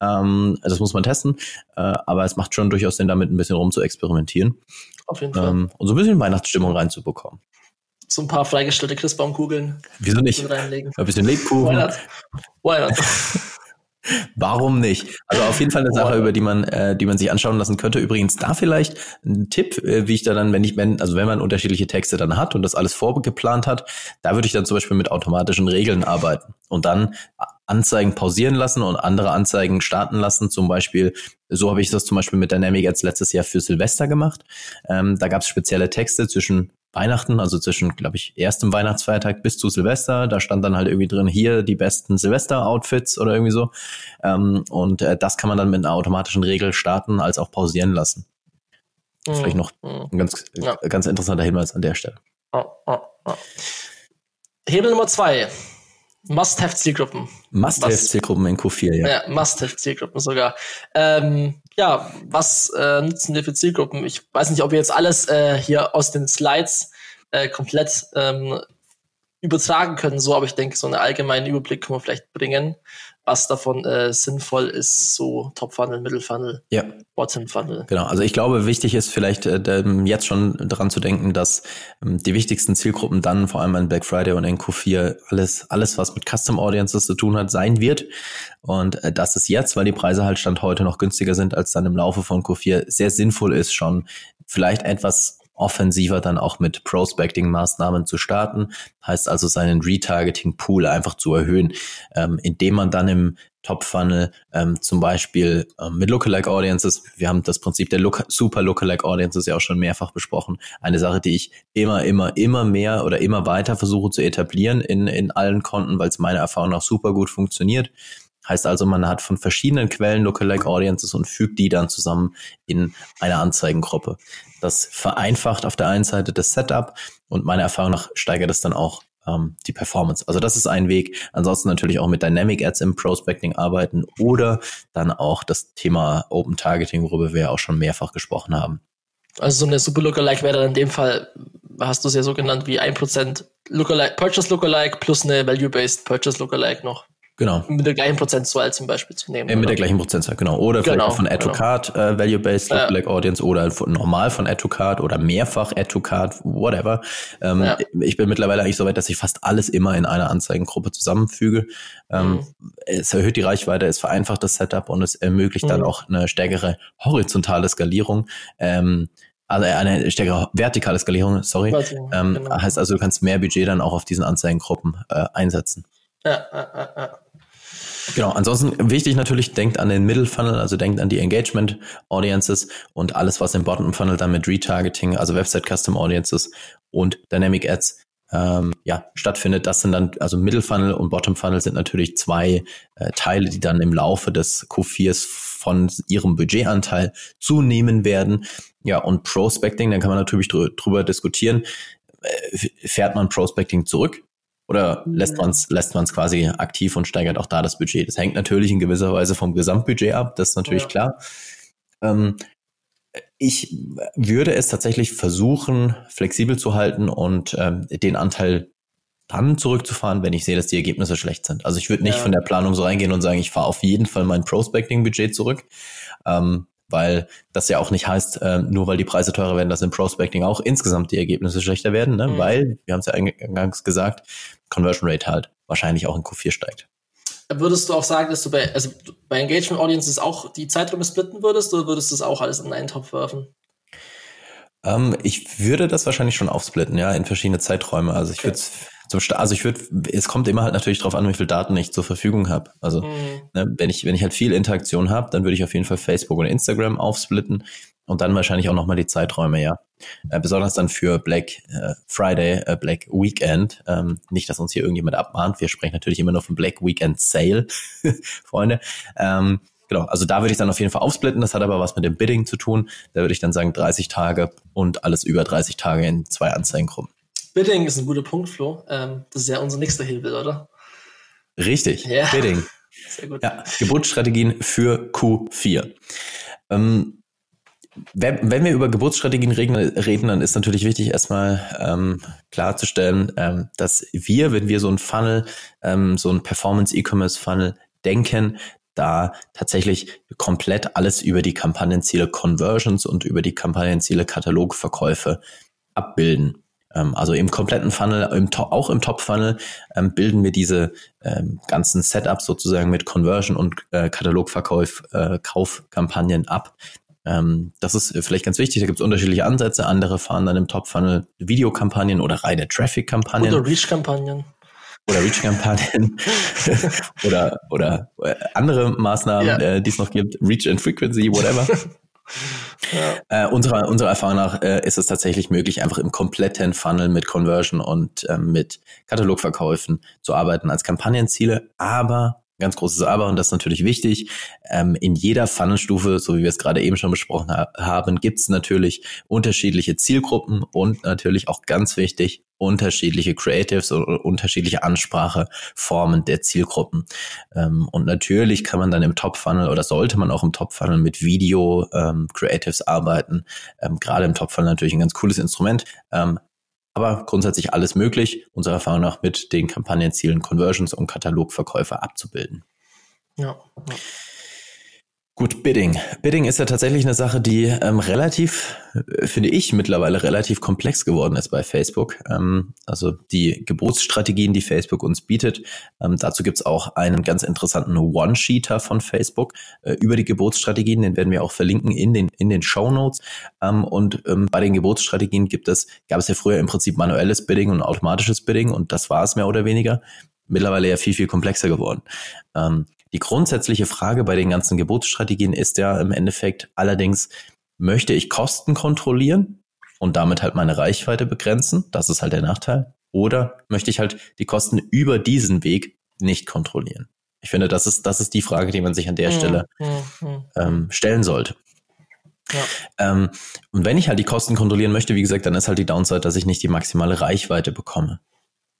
Ähm, das muss man testen. Äh, aber es macht schon durchaus Sinn, damit ein bisschen rum zu experimentieren. Auf jeden Fall. Ähm, und so ein bisschen Weihnachtsstimmung reinzubekommen. So ein paar freigestellte Christbaumkugeln. Wieso nicht? Reinlegen. Ein bisschen Lebkuchen. Why not? Why not? (laughs) Warum nicht? Also auf jeden Fall eine Sache, über die man, äh, die man sich anschauen lassen könnte. Übrigens da vielleicht ein Tipp, äh, wie ich da dann, wenn ich, wenn, also wenn man unterschiedliche Texte dann hat und das alles vorgeplant hat, da würde ich dann zum Beispiel mit automatischen Regeln arbeiten und dann Anzeigen pausieren lassen und andere Anzeigen starten lassen. Zum Beispiel, so habe ich das zum Beispiel mit Dynamic jetzt letztes Jahr für Silvester gemacht. Ähm, da gab es spezielle Texte zwischen Weihnachten, also zwischen, glaube ich, erstem Weihnachtsfeiertag bis zu Silvester. Da stand dann halt irgendwie drin, hier die besten Silvester-Outfits oder irgendwie so. Ähm, und äh, das kann man dann mit einer automatischen Regel starten, als auch pausieren lassen. Mhm. Vielleicht noch mhm. ein ganz, ja. ganz interessanter Hinweis an der Stelle. Oh, oh, oh. Hebel Nummer zwei. Must-have-Zielgruppen. Must-have-Zielgruppen in Q4, ja. Ja, Must-have-Zielgruppen sogar. Ähm, ja, was äh, nutzen wir für Zielgruppen? Ich weiß nicht, ob wir jetzt alles äh, hier aus den Slides äh, komplett ähm, übertragen können, so, aber ich denke, so einen allgemeinen Überblick können wir vielleicht bringen was davon äh, sinnvoll ist, so Top-Funnel, Middle-Funnel, ja. Bottom-Funnel. Genau, also ich glaube, wichtig ist vielleicht äh, jetzt schon daran zu denken, dass ähm, die wichtigsten Zielgruppen dann, vor allem an Black Friday und in Q4, alles, alles, was mit Custom Audiences zu tun hat, sein wird. Und äh, dass es jetzt, weil die Preise halt Stand heute noch günstiger sind als dann im Laufe von Q4, sehr sinnvoll ist, schon vielleicht etwas offensiver dann auch mit Prospecting-Maßnahmen zu starten. Heißt also seinen Retargeting-Pool einfach zu erhöhen, ähm, indem man dann im Top-Funnel ähm, zum Beispiel ähm, mit Lookalike Audiences, wir haben das Prinzip der Look Super Lookalike Audiences ja auch schon mehrfach besprochen. Eine Sache, die ich immer, immer, immer mehr oder immer weiter versuche zu etablieren in, in allen Konten, weil es meiner Erfahrung nach super gut funktioniert. Heißt also, man hat von verschiedenen Quellen Lookalike Audiences und fügt die dann zusammen in eine Anzeigengruppe. Das vereinfacht auf der einen Seite das Setup und meiner Erfahrung nach steigert es dann auch ähm, die Performance. Also das ist ein Weg. Ansonsten natürlich auch mit Dynamic Ads im Prospecting arbeiten oder dann auch das Thema Open Targeting, worüber wir auch schon mehrfach gesprochen haben. Also so eine Super Lookalike wäre dann in dem Fall, hast du es ja so genannt, wie 1% Lookalike, Purchase Lookalike plus eine Value-Based Purchase Lookalike noch. Genau. Mit der gleichen Prozentzahl zum Beispiel zu nehmen. Äh, mit der gleichen Prozentzahl, genau. Oder vielleicht Genau, auch von Add to genau. Card äh, Value-Based Ja. Lookalike Audience oder von, normal von Add to Card oder mehrfach Add to Card, whatever. Ähm, Ja. Ich bin mittlerweile eigentlich so weit, dass ich fast alles immer in einer Anzeigengruppe zusammenfüge. Ähm, Mhm. Es erhöht die Reichweite, es vereinfacht das Setup und es ermöglicht dann Mhm. auch eine stärkere horizontale Skalierung. Ähm, also eine stärkere vertikale Skalierung, sorry. Ähm, genau. Heißt also, du kannst mehr Budget dann auch auf diesen Anzeigengruppen äh, einsetzen. Genau, ansonsten wichtig natürlich, denkt an den Middle Funnel, also denkt an die Engagement Audiences und alles, was im Bottom Funnel dann mit Retargeting, also Website Custom Audiences und Dynamic Ads ähm, ja, stattfindet. Das sind dann, also Middle Funnel und Bottom Funnel sind natürlich zwei äh, Teile, die dann im Laufe des Q4s von ihrem Budgetanteil zunehmen werden. Ja, und Prospecting, dann kann man natürlich drü drüber diskutieren. Äh, fährt man Prospecting zurück? Oder lässt man es lässt man's quasi aktiv und steigert auch da das Budget? Das hängt natürlich in gewisser Weise vom Gesamtbudget ab, das ist natürlich Ja. klar. Ähm, ich würde es tatsächlich versuchen, flexibel zu halten und ähm, den Anteil dann zurückzufahren, wenn ich sehe, dass die Ergebnisse schlecht sind. Also ich würde nicht Ja. von der Planung so reingehen und sagen, ich fahre auf jeden Fall mein Prospecting-Budget zurück, ähm, weil das ja auch nicht heißt, ähm, nur weil die Preise teurer werden, dass im Prospecting auch insgesamt die Ergebnisse schlechter werden, ne? Mhm. weil, wir haben es ja eingangs gesagt, Conversion Rate halt wahrscheinlich auch in Q4 steigt. Würdest du auch sagen, dass du bei, also bei Engagement Audiences auch die Zeiträume splitten würdest oder würdest du das auch alles in einen Topf werfen? Ähm, ich würde das wahrscheinlich schon aufsplitten, ja, in verschiedene Zeiträume. Also ich Okay. würde zum Sta- also ich würde, es kommt immer halt natürlich drauf an, wie viel Daten ich zur Verfügung habe. Also Mhm. ne, wenn ich wenn ich halt viel Interaktion habe, dann würde ich auf jeden Fall Facebook und Instagram aufsplitten und dann wahrscheinlich auch nochmal die Zeiträume, ja. Äh, besonders dann für Black äh, Friday, äh, Black Weekend. Ähm, nicht, dass uns hier irgendjemand abmahnt. Wir sprechen natürlich immer nur von Black Weekend Sale, (laughs) Freunde. Ähm, genau, also da würde ich dann auf jeden Fall aufsplitten. Das hat aber was mit dem Bidding zu tun. Da würde ich dann sagen 30 Tage und alles über 30 Tage in zwei Anzeigengruppen. Bidding ist ein guter Punkt, Flo. Ähm, das ist ja unser nächster Hebel, oder? Richtig, Ja. Bidding. Sehr gut. Ja, Geburtsstrategien für Q4. Ähm, wenn, wenn wir über Geburtsstrategien reden, reden, dann ist natürlich wichtig, erstmal ähm, klarzustellen, ähm, dass wir, wenn wir so ein Funnel, ähm, so ein Performance-E-Commerce-Funnel denken, da tatsächlich komplett alles über die Kampagnenziele Conversions und über die Kampagnenziele Katalogverkäufe abbilden. Ähm, also im kompletten Funnel, im, auch im Top-Funnel ähm, bilden wir diese ähm, ganzen Setups sozusagen mit Conversion und äh, Katalogverkauf, äh, Kaufkampagnen ab. Ähm, das ist vielleicht ganz wichtig, da gibt es unterschiedliche Ansätze. Andere fahren dann im Top-Funnel Videokampagnen oder reine Traffic-Kampagnen Oder Reach-Kampagnen. oder Reach-Kampagnen (laughs) oder, oder äh, andere Maßnahmen, Ja. äh, die es noch gibt, Reach and Frequency, whatever. (laughs) Ja. Äh, unserer, unserer Erfahrung nach äh, ist es tatsächlich möglich, einfach im kompletten Funnel mit Conversion und ähm, mit Katalogverkäufen zu arbeiten als Kampagnenziele. Aber, ganz großes Aber, und das ist natürlich wichtig, ähm, in jeder Funnelstufe, so wie wir es gerade eben schon besprochen ha haben, gibt es natürlich unterschiedliche Zielgruppen und natürlich auch ganz wichtig, unterschiedliche Creatives oder unterschiedliche Anspracheformen der Zielgruppen. Ähm, und natürlich kann man dann im Top-Funnel oder sollte man auch im Top-Funnel mit Video ähm, arbeiten. Ähm, Gerade im Top-Funnel natürlich ein ganz cooles Instrument. Aber grundsätzlich alles möglich, unserer Erfahrung nach mit den Kampagnenzielen Conversions und Katalogverkäufe abzubilden. Ja. ja. Gut, Bidding. Bidding ist ja tatsächlich eine Sache, die ähm, relativ, äh, finde ich, mittlerweile relativ komplex geworden ist bei Facebook. Ähm, also die Gebotsstrategien, die Facebook uns bietet. Ähm, dazu gibt's auch einen ganz interessanten One-Sheeter von Facebook äh, über die Gebotsstrategien. Den werden wir auch verlinken in den, in den Show Notes. Ähm, und ähm, bei den Gebotsstrategien gibt es, gab es ja früher im Prinzip manuelles Bidding und automatisches Bidding und das war es mehr oder weniger. Mittlerweile ja viel, viel komplexer geworden. Ähm, die grundsätzliche Frage bei den ganzen Gebotsstrategien ist ja im Endeffekt allerdings, möchte ich Kosten kontrollieren und damit halt meine Reichweite begrenzen? Das ist halt der Nachteil. Oder möchte ich halt die Kosten über diesen Weg nicht kontrollieren? Ich finde, das ist, das ist die Frage, die man sich an der Mhm, Stelle mhm, mhm. ähm, stellen sollte. Ja. Ähm, und wenn ich halt die Kosten kontrollieren möchte, wie gesagt, dann ist halt die Downside, dass ich nicht die maximale Reichweite bekomme.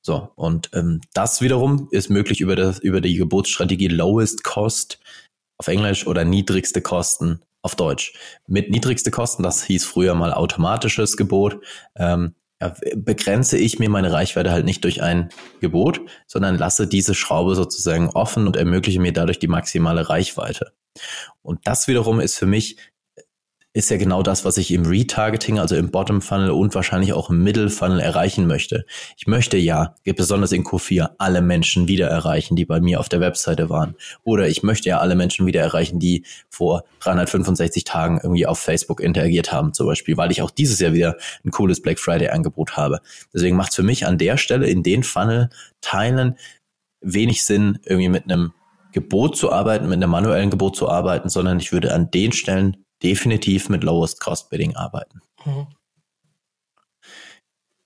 So, und ähm, das wiederum ist möglich über, das, über die Gebotsstrategie Lowest Cost auf Englisch oder niedrigste Kosten auf Deutsch. Mit niedrigste Kosten, das hieß früher mal automatisches Gebot, ähm, begrenze ich mir meine Reichweite halt nicht durch ein Gebot, sondern lasse diese Schraube sozusagen offen und ermögliche mir dadurch die maximale Reichweite. Und das wiederum ist für mich ist ja genau das, was ich im Retargeting, also im Bottom Funnel und wahrscheinlich auch im Middle Funnel erreichen möchte. Ich möchte ja, besonders in Q4, alle Menschen wieder erreichen, die bei mir auf der Webseite waren. Oder ich möchte ja alle Menschen wieder erreichen, die vor 365 Tagen irgendwie auf Facebook interagiert haben, zum Beispiel, weil ich auch dieses Jahr wieder ein cooles Black Friday Angebot habe. Deswegen macht es für mich an der Stelle in den Funnel Teilen wenig Sinn, irgendwie mit einem Gebot zu arbeiten, mit einem manuellen Gebot zu arbeiten, sondern ich würde an den Stellen definitiv mit Lowest Cost Bidding arbeiten. Mhm.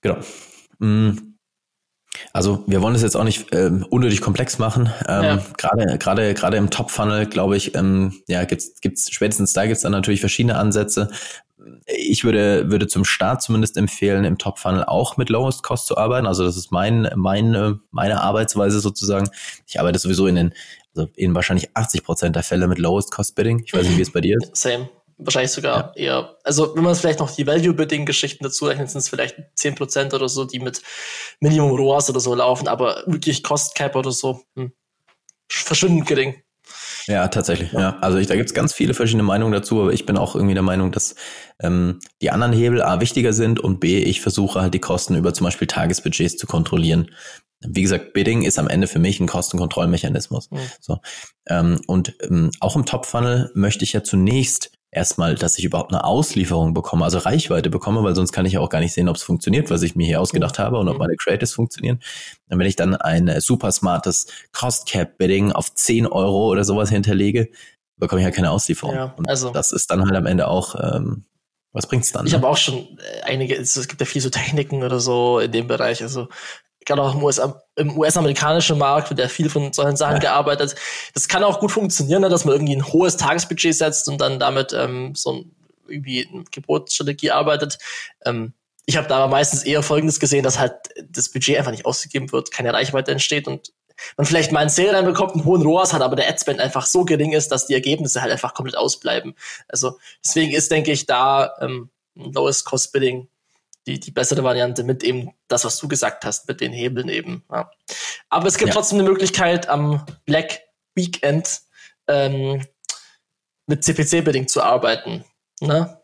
Genau. Mm. Also wir wollen es jetzt auch nicht ähm, unnötig komplex machen. Ähm, Gerade ja. gerade gerade im Top Funnel, glaube ich, ähm, ja gibt's gibt's spätestens da gibt's dann natürlich verschiedene Ansätze. Ich würde würde zum Start zumindest empfehlen, im Top Funnel auch mit Lowest Cost zu arbeiten. Also das ist mein meine meine Arbeitsweise sozusagen. Ich arbeite sowieso in den also in wahrscheinlich 80 Prozent der Fälle mit Lowest Cost Bidding. Ich weiß nicht, wie es bei dir ist. Same. Wahrscheinlich sogar ja. eher, also wenn man vielleicht noch die Value-Bidding-Geschichten dazu rechnet, sind es vielleicht 10% oder so, die mit Minimum ROAS oder so laufen, aber wirklich Cost Cap oder so, hm. verschwindend gering. Ja, tatsächlich. Ja. ja. Also ich, da gibt's ganz viele verschiedene Meinungen dazu, aber ich bin auch irgendwie der Meinung, dass ähm, die anderen Hebel A wichtiger sind und B, ich versuche halt die Kosten über zum Beispiel Tagesbudgets zu kontrollieren. Wie gesagt, Bidding ist am Ende für mich ein Kostenkontrollmechanismus. Mhm. So. Ähm, und ähm, auch im Top-Funnel möchte ich ja zunächst erstmal, dass ich überhaupt eine Auslieferung bekomme, also Reichweite bekomme, weil sonst kann ich ja auch gar nicht sehen, ob es funktioniert, was ich mir hier ausgedacht habe und ob meine Creatives funktionieren. Und wenn ich dann ein super smartes Cost Cap Bidding auf 10 Euro oder sowas hinterlege, bekomme ich ja keine Auslieferung. Ja, also. Und das ist dann halt am Ende auch, ähm, was bringt's dann? Ich ne? habe auch schon äh, einige, es gibt ja viel so Techniken oder so in dem Bereich. Also gerade auch im, US, im US-amerikanischen Markt wird ja viel von solchen Sachen ja. gearbeitet. Das kann auch gut funktionieren, ne, dass man irgendwie ein hohes Tagesbudget setzt und dann damit ähm, so ein, irgendwie eine Geburtsstrategie arbeitet. Ähm, ich habe da aber meistens eher Folgendes gesehen, dass halt das Budget einfach nicht ausgegeben wird, keine Reichweite entsteht und man vielleicht mal einen Sale reinbekommt, einen hohen ROAS hat, aber der Adspend einfach so gering ist, dass die Ergebnisse halt einfach komplett ausbleiben. Also deswegen ist, denke ich, da ähm, Lowest Cost Bidding die, die bessere Variante mit eben das, was du gesagt hast, mit den Hebeln eben. Ja. Aber es gibt ja. trotzdem eine Möglichkeit, am Black Weekend ähm, mit CPC-Bidding zu arbeiten. Ne?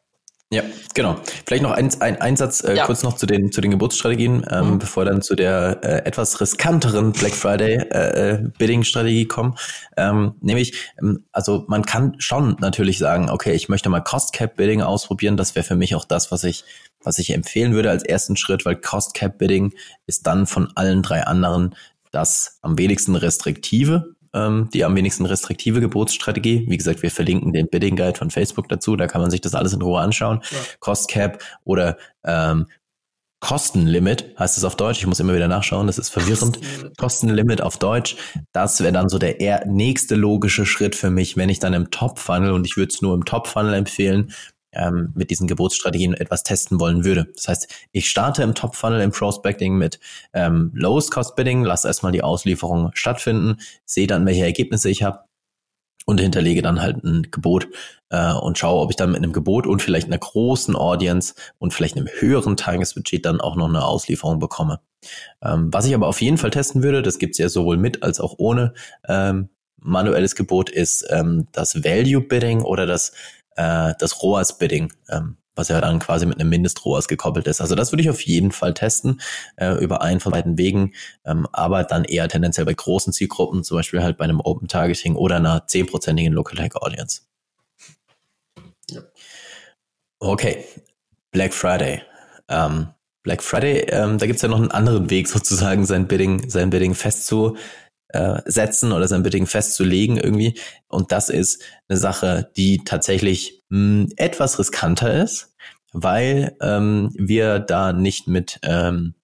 Ja, genau. Vielleicht noch ein, ein Einsatz äh, ja. kurz noch zu den, zu den Geburtsstrategien, ähm, mhm. bevor dann zu der äh, etwas riskanteren Black Friday äh, äh, Bidding-Strategie kommen. Ähm, nämlich, ähm, also man kann schon natürlich sagen, okay, ich möchte mal Cost Cap Bidding ausprobieren. Das wäre für mich auch das, was ich, was ich empfehlen würde als ersten Schritt, weil Cost Cap Bidding ist dann von allen drei anderen das am wenigsten restriktive ähm, die am wenigsten restriktive Gebotsstrategie. Wie gesagt, wir verlinken den Bidding Guide von Facebook dazu, da kann man sich das alles in Ruhe anschauen. Ja. Cost Cap oder ähm, Kostenlimit heißt es auf Deutsch. Ich muss immer wieder nachschauen, das ist verwirrend. Kostenlimit, Kostenlimit auf Deutsch. Das wäre dann so der eher nächste logische Schritt für mich, wenn ich dann im Top-Funnel und ich würde es nur im Top-Funnel empfehlen, ähm, mit diesen Geburtsstrategien etwas testen wollen würde. Das heißt, ich starte im Top-Funnel im Prospecting mit ähm, Lowest-Cost-Bidding, lasse erstmal die Auslieferung stattfinden, sehe dann, welche Ergebnisse ich habe und hinterlege dann halt ein Gebot äh, und schaue, ob ich dann mit einem Gebot und vielleicht einer großen Audience und vielleicht einem höheren Tagesbudget dann auch noch eine Auslieferung bekomme. Ähm, was ich aber auf jeden Fall testen würde, das gibt's ja sowohl mit als auch ohne ähm, manuelles Gebot, ist ähm, das Value Bidding oder das äh, das ROAS-Bidding, ähm, was ja dann quasi mit einem Mindest-ROAS gekoppelt ist. Also das würde ich auf jeden Fall testen äh, über einen von beiden Wegen, ähm, aber dann eher tendenziell bei großen Zielgruppen, zum Beispiel halt bei einem Open Targeting oder einer zehnprozentigen Lookalike Audience. Ja. Okay, Black Friday. Ähm, Black Friday, ähm, da gibt's ja noch einen anderen Weg (laughs) sozusagen, sein Bidding, sein Bidding festzu, äh, setzen oder sein Bidding festzulegen irgendwie. Und das ist eine Sache, die tatsächlich mh, hm, etwas riskanter ist, weil ähm, wir da nicht mit ähm,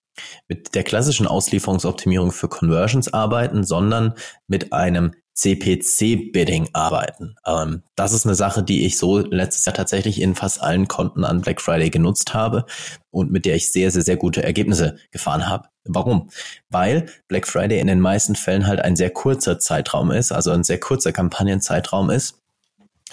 mit der klassischen Auslieferungsoptimierung für Conversions arbeiten, sondern mit einem CPC-Bidding arbeiten. Ähm, das ist eine Sache, die ich so letztes Jahr tatsächlich in fast allen Konten an Black Friday genutzt habe und mit der ich sehr, sehr, sehr gute Ergebnisse gefahren habe. Warum? Weil Black Friday in den meisten Fällen halt ein sehr kurzer Zeitraum ist, also ein sehr kurzer Kampagnenzeitraum ist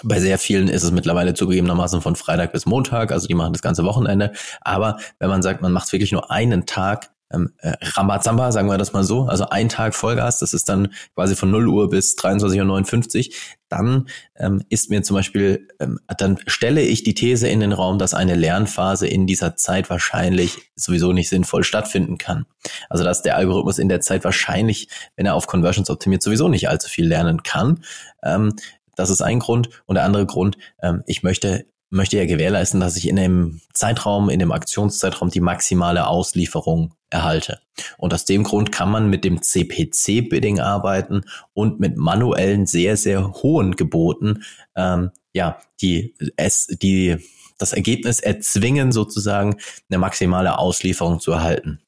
Bei sehr vielen ist es mittlerweile zugegebenermaßen von Freitag bis Montag, also die machen das ganze Wochenende. Aber wenn man sagt, man macht wirklich nur einen Tag, ähm, äh, Rambazamba, sagen wir das mal so, also ein Tag Vollgas, das ist dann quasi von 0 Uhr bis 23.59 Uhr, dann ähm, ist mir zum Beispiel, ähm, dann stelle ich die These in den Raum, dass eine Lernphase in dieser Zeit wahrscheinlich sowieso nicht sinnvoll stattfinden kann. Also dass der Algorithmus in der Zeit wahrscheinlich, wenn er auf Conversions optimiert, sowieso nicht allzu viel lernen kann. Ähm, das ist ein Grund. Und der andere Grund, ähm, ich möchte möchte ja gewährleisten, dass ich in dem Zeitraum, in dem Aktionszeitraum die maximale Auslieferung erhalte. Und aus dem Grund kann man mit dem CPC-Bidding arbeiten und mit manuellen sehr, sehr hohen Geboten, ähm, ja, die, es, die, das Ergebnis erzwingen, sozusagen eine maximale Auslieferung zu erhalten.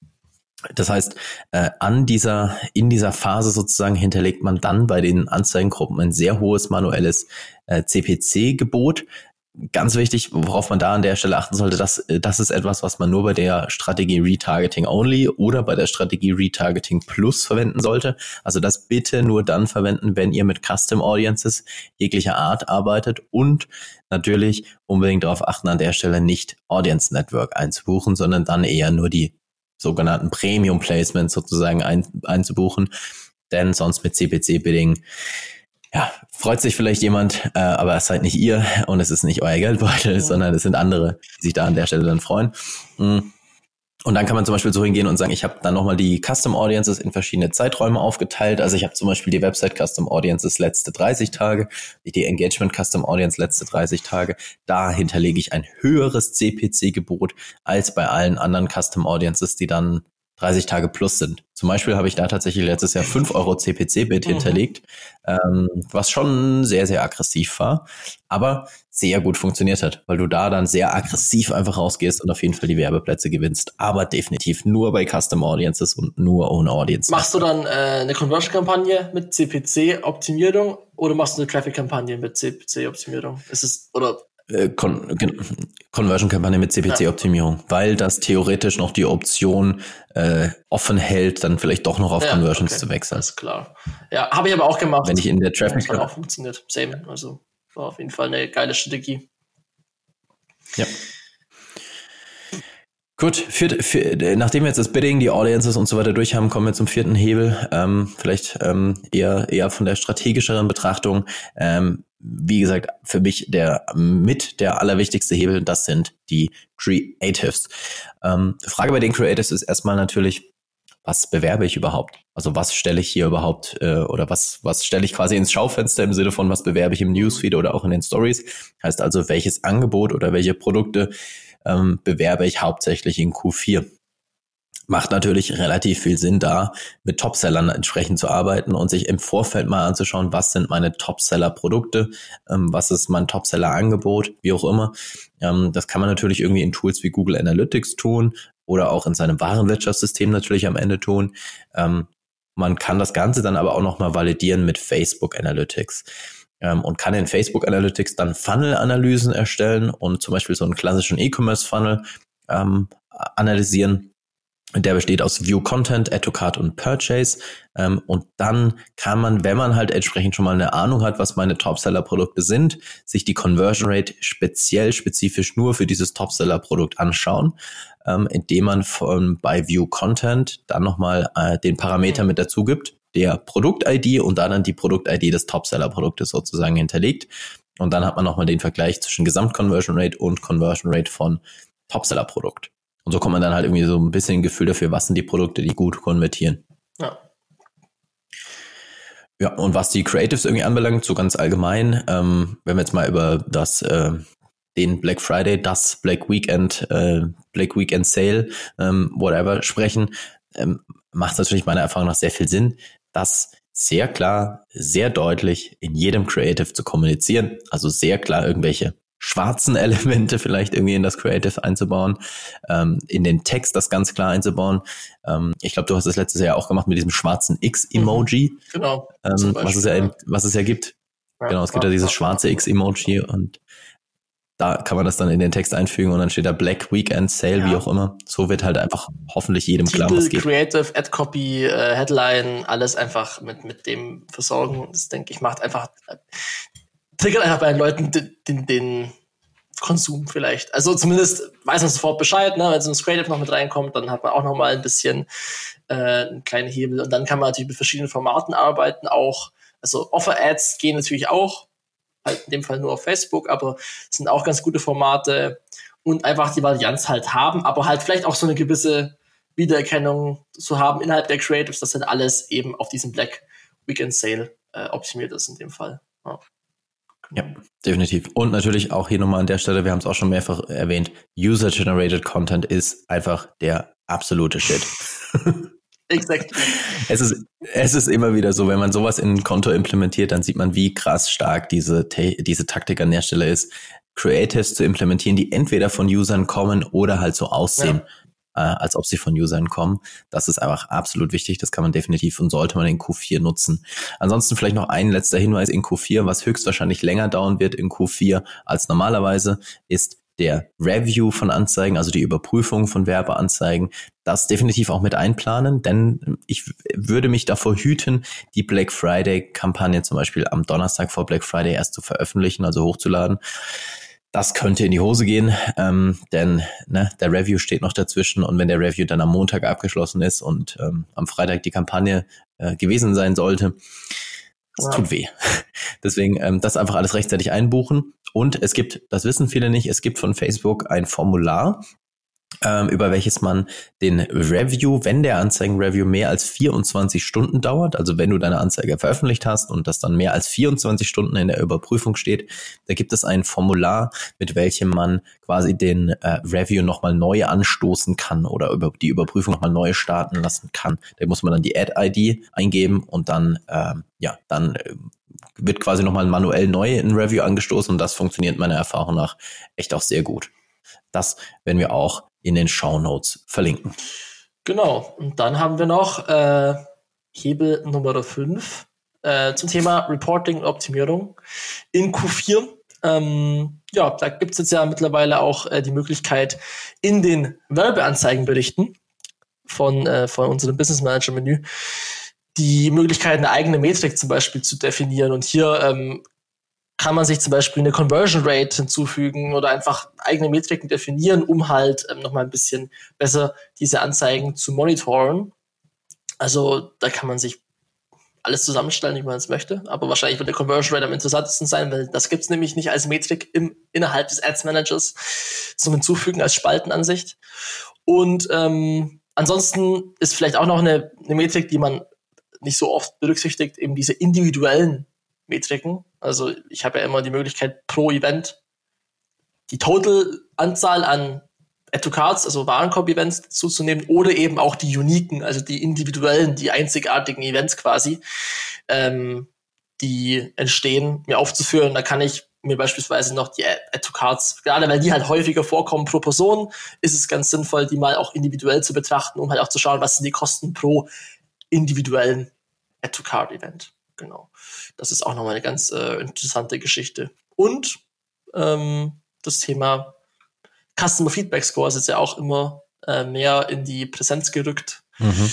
Das heißt, äh, an dieser, in dieser Phase sozusagen hinterlegt man dann bei den Anzeigengruppen ein sehr hohes manuelles äh, CPC-Gebot, ganz wichtig, worauf man da an der Stelle achten sollte, das, das ist etwas, was man nur bei der Strategie Retargeting Only oder bei der Strategie Retargeting Plus verwenden sollte. Also das bitte nur dann verwenden, wenn ihr mit Custom Audiences jeglicher Art arbeitet und natürlich unbedingt darauf achten, an der Stelle nicht Audience Network einzubuchen, sondern dann eher nur die sogenannten Premium Placements sozusagen ein, einzubuchen. Denn sonst mit CPC-Bidding ja, freut sich vielleicht jemand, äh, aber es seid nicht ihr und es ist nicht euer Geldbeutel, ja. sondern es sind andere, die sich da an der Stelle dann freuen. Mm. Und dann kann man zum Beispiel so hingehen und sagen, ich habe dann nochmal die Custom Audiences in verschiedene Zeiträume aufgeteilt. Also ich habe zum Beispiel die Website Custom Audiences letzte 30 Tage, die Engagement Custom Audience letzte 30 Tage. Da hinterlege ich ein höheres CPC-Gebot als bei allen anderen Custom Audiences, die dann 30 Tage plus sind. Zum Beispiel habe ich da tatsächlich letztes Jahr 5 Euro CPC-Bit mhm. hinterlegt, ähm, was schon sehr, sehr aggressiv war, aber sehr gut funktioniert hat, weil du da dann sehr aggressiv einfach rausgehst und auf jeden Fall die Werbeplätze gewinnst, aber definitiv nur bei Custom Audiences und nur ohne Audience. Machst du dann äh, eine Conversion-Kampagne mit CPC-Optimierung oder machst du eine Traffic-Kampagne mit CPC-Optimierung? Ist es, oder Con Conversion-Kampagne mit CPC-Optimierung, ja. weil das theoretisch noch die Option äh, offen hält, dann vielleicht doch noch auf ja, Conversions okay. zu wechseln. Alles klar. Ja, habe ich aber auch gemacht. Wenn ich in der Traffic das hat auch funktioniert. Same. Also war auf jeden Fall eine geile Strategie. Ja. Gut, viert, viert, nachdem wir jetzt das Bidding, die Audiences und so weiter durch haben, kommen wir zum vierten Hebel. Ähm, vielleicht ähm, eher, eher von der strategischeren Betrachtung. Ähm, wie gesagt, für mich der mit der allerwichtigste Hebel, das sind die Creatives. Ähm, Frage bei den Creatives ist erstmal natürlich, was bewerbe ich überhaupt? Also was stelle ich hier überhaupt äh, oder was, was stelle ich quasi ins Schaufenster im Sinne von, was bewerbe ich im Newsfeed oder auch in den Stories? Heißt also, welches Angebot oder welche Produkte ähm, bewerbe ich hauptsächlich in Q4. Macht natürlich relativ viel Sinn, da mit Topsellern entsprechend zu arbeiten und sich im Vorfeld mal anzuschauen, was sind meine Topseller-Produkte, ähm, was ist mein Topseller-Angebot, wie auch immer. Ähm, das kann man natürlich irgendwie in Tools wie Google Analytics tun oder auch in seinem Warenwirtschaftssystem natürlich am Ende tun. Ähm, man kann das Ganze dann aber auch nochmal validieren mit Facebook Analytics ähm, und kann in Facebook Analytics dann Funnel-Analysen erstellen und zum Beispiel so einen klassischen E-Commerce-Funnel ähm, analysieren. Der besteht aus View Content, Add to und Purchase. Ähm, und dann kann man, wenn man halt entsprechend schon mal eine Ahnung hat, was meine Topseller-Produkte sind, sich die Conversion Rate speziell, spezifisch nur für dieses Topseller-Produkt anschauen, ähm, indem man von, bei View Content dann nochmal äh, den Parameter mit dazu gibt der Produkt-ID und dann die Produkt-ID des Topseller-Produktes sozusagen hinterlegt. Und dann hat man nochmal den Vergleich zwischen Gesamt-Conversion Rate und Conversion Rate von Topseller-Produkt. Und so kommt man dann halt irgendwie so ein bisschen ein Gefühl dafür, was sind die Produkte, die gut konvertieren. Ja. Ja, und was die Creatives irgendwie anbelangt, so ganz allgemein, ähm, wenn wir jetzt mal über das, äh, den Black Friday, das Black Weekend, äh, Black Weekend Sale, ähm, whatever sprechen, ähm, macht es natürlich meiner Erfahrung nach sehr viel Sinn, das sehr klar, sehr deutlich in jedem Creative zu kommunizieren. Also sehr klar irgendwelche schwarzen (laughs) Elemente vielleicht irgendwie in das Creative einzubauen, ähm, in den Text das ganz klar einzubauen. Ähm, ich glaube, du hast das letztes Jahr auch gemacht mit diesem schwarzen X-Emoji. Mhm. Genau. Ähm, was, es ja, was es ja gibt. Ja, genau, es gibt ja dieses schwarze X-Emoji und da kann man das dann in den Text einfügen und dann steht da Black Weekend Sale, ja. wie auch immer. So wird halt einfach hoffentlich jedem Titel, klar, was geht. Creative, Ad Copy, äh, Headline, alles einfach mit, mit dem versorgen. Das denke ich macht einfach triggert einfach bei den Leuten den, den, den Konsum vielleicht. Also zumindest weiß man sofort Bescheid, ne? wenn so ein Creative noch mit reinkommt, dann hat man auch noch mal ein bisschen äh, einen kleinen Hebel und dann kann man natürlich mit verschiedenen Formaten arbeiten, auch also Offer-Ads gehen natürlich auch, halt in dem Fall nur auf Facebook, aber sind auch ganz gute Formate und einfach die Varianz halt haben, aber halt vielleicht auch so eine gewisse Wiedererkennung zu haben innerhalb der Creatives, dass dann alles eben auf diesen Black Weekend Sale äh, optimiert ist in dem Fall. Ja. Ja, definitiv. Und natürlich auch hier nochmal an der Stelle, wir haben es auch schon mehrfach erwähnt, User-Generated Content ist einfach der absolute Shit. (laughs) Exakt. Es ist, es ist immer wieder so, wenn man sowas in ein Konto implementiert, dann sieht man, wie krass stark diese, diese Taktik an der Stelle ist, Creatives zu implementieren, die entweder von Usern kommen oder halt so aussehen, ja. Äh, als ob sie von Usern kommen. Das ist einfach absolut wichtig. Das kann man definitiv und sollte man in Q4 nutzen. Ansonsten vielleicht noch ein letzter Hinweis in Q4, was höchstwahrscheinlich länger dauern wird in Q4 als normalerweise, ist der Review von Anzeigen, also die Überprüfung von Werbeanzeigen, das definitiv auch mit einplanen, denn ich würde mich davor hüten, die Black Friday-Kampagne zum Beispiel am Donnerstag vor Black Friday erst zu veröffentlichen, also hochzuladen. Das könnte in die Hose gehen, ähm, denn ne, der Review steht noch dazwischen und wenn der Review dann am Montag abgeschlossen ist und ähm, am Freitag die Kampagne äh, gewesen sein sollte, das tut weh. (laughs) Deswegen ähm, das einfach alles rechtzeitig einbuchen. Und es gibt, das wissen viele nicht, es gibt von Facebook ein Formular, ähm, über welches man den Review, wenn der Anzeigenreview mehr als 24 Stunden dauert, also wenn du deine Anzeige veröffentlicht hast und das dann mehr als 24 Stunden in der Überprüfung steht, da gibt es ein Formular, mit welchem man quasi den äh, Review nochmal neu anstoßen kann oder über die Überprüfung nochmal neu starten lassen kann. Da muss man dann die Ad-ID eingeben und dann, ähm, ja, dann äh, wird quasi nochmal manuell neu in Review angestoßen und das funktioniert meiner Erfahrung nach echt auch sehr gut. Das werden wir auch in den Show Notes verlinken. Genau. Und dann haben wir noch äh, Hebel Nummer 5 äh, zum Thema Reporting und Optimierung in Q4. Ähm, ja, da gibt es jetzt ja mittlerweile auch äh, die Möglichkeit, in den Werbeanzeigenberichten von, äh, von unserem Business Manager Menü die Möglichkeit, eine eigene Metrik zum Beispiel zu definieren. Und hier ähm, kann man sich zum Beispiel eine Conversion Rate hinzufügen oder einfach eigene Metriken definieren, um halt ähm, nochmal ein bisschen besser diese Anzeigen zu monitoren. Also da kann man sich alles zusammenstellen, wie man es möchte. Aber wahrscheinlich wird der Conversion Rate am interessantesten sein, weil das gibt es nämlich nicht als Metrik im, innerhalb des Ads Managers zum Hinzufügen als Spaltenansicht. Und ähm, ansonsten ist vielleicht auch noch eine, eine Metrik, die man nicht so oft berücksichtigt, eben diese individuellen Metriken. Also ich habe ja immer die Möglichkeit pro Event die Total-Anzahl an Add-to-Cards, also Warenkorb-Events zuzunehmen oder eben auch die uniken, also die individuellen, die einzigartigen Events quasi, ähm, die entstehen, mir aufzuführen. Da kann ich mir beispielsweise noch die Add-to-Cards, gerade weil die halt häufiger vorkommen pro Person, ist es ganz sinnvoll, die mal auch individuell zu betrachten, um halt auch zu schauen, was sind die Kosten pro individuellen Add-to-Card-Event. Genau. Das ist auch nochmal eine ganz äh, interessante Geschichte. Und ähm, das Thema Customer Feedback Score ist jetzt ja auch immer äh, mehr in die Präsenz gerückt mhm.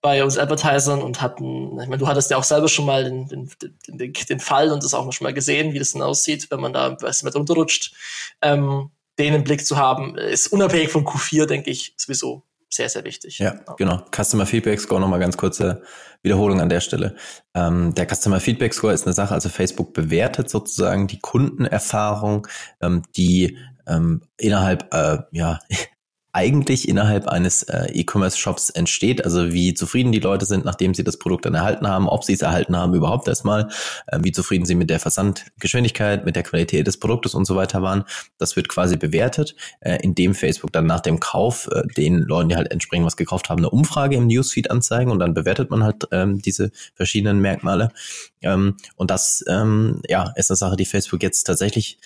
bei uns Advertisern und hatten, ich meine, du hattest ja auch selber schon mal den, den, den, den Fall und das auch schon mal gesehen, wie das dann aussieht, wenn man da was mit runterrutscht. Ähm, den im Blick zu haben, ist unabhängig von Q4, denke ich, sowieso sehr, sehr wichtig. Ja, genau. Customer Feedback Score nochmal ganz kurze Wiederholung an der Stelle. Ähm, der Customer Feedback Score ist eine Sache, also Facebook bewertet sozusagen die Kundenerfahrung, ähm, die ähm, innerhalb äh, ja eigentlich innerhalb eines äh, E-Commerce-Shops entsteht. Also wie zufrieden die Leute sind, nachdem sie das Produkt dann erhalten haben, ob sie es erhalten haben überhaupt erstmal, äh, wie zufrieden sie mit der Versandgeschwindigkeit, mit der Qualität des Produktes und so weiter waren. Das wird quasi bewertet, äh, indem Facebook dann nach dem Kauf äh, den Leuten, die halt entsprechend was gekauft haben, eine Umfrage im Newsfeed anzeigen und dann bewertet man halt ähm, diese verschiedenen Merkmale. Ähm, und das ähm, ja, ist eine Sache, die Facebook jetzt tatsächlich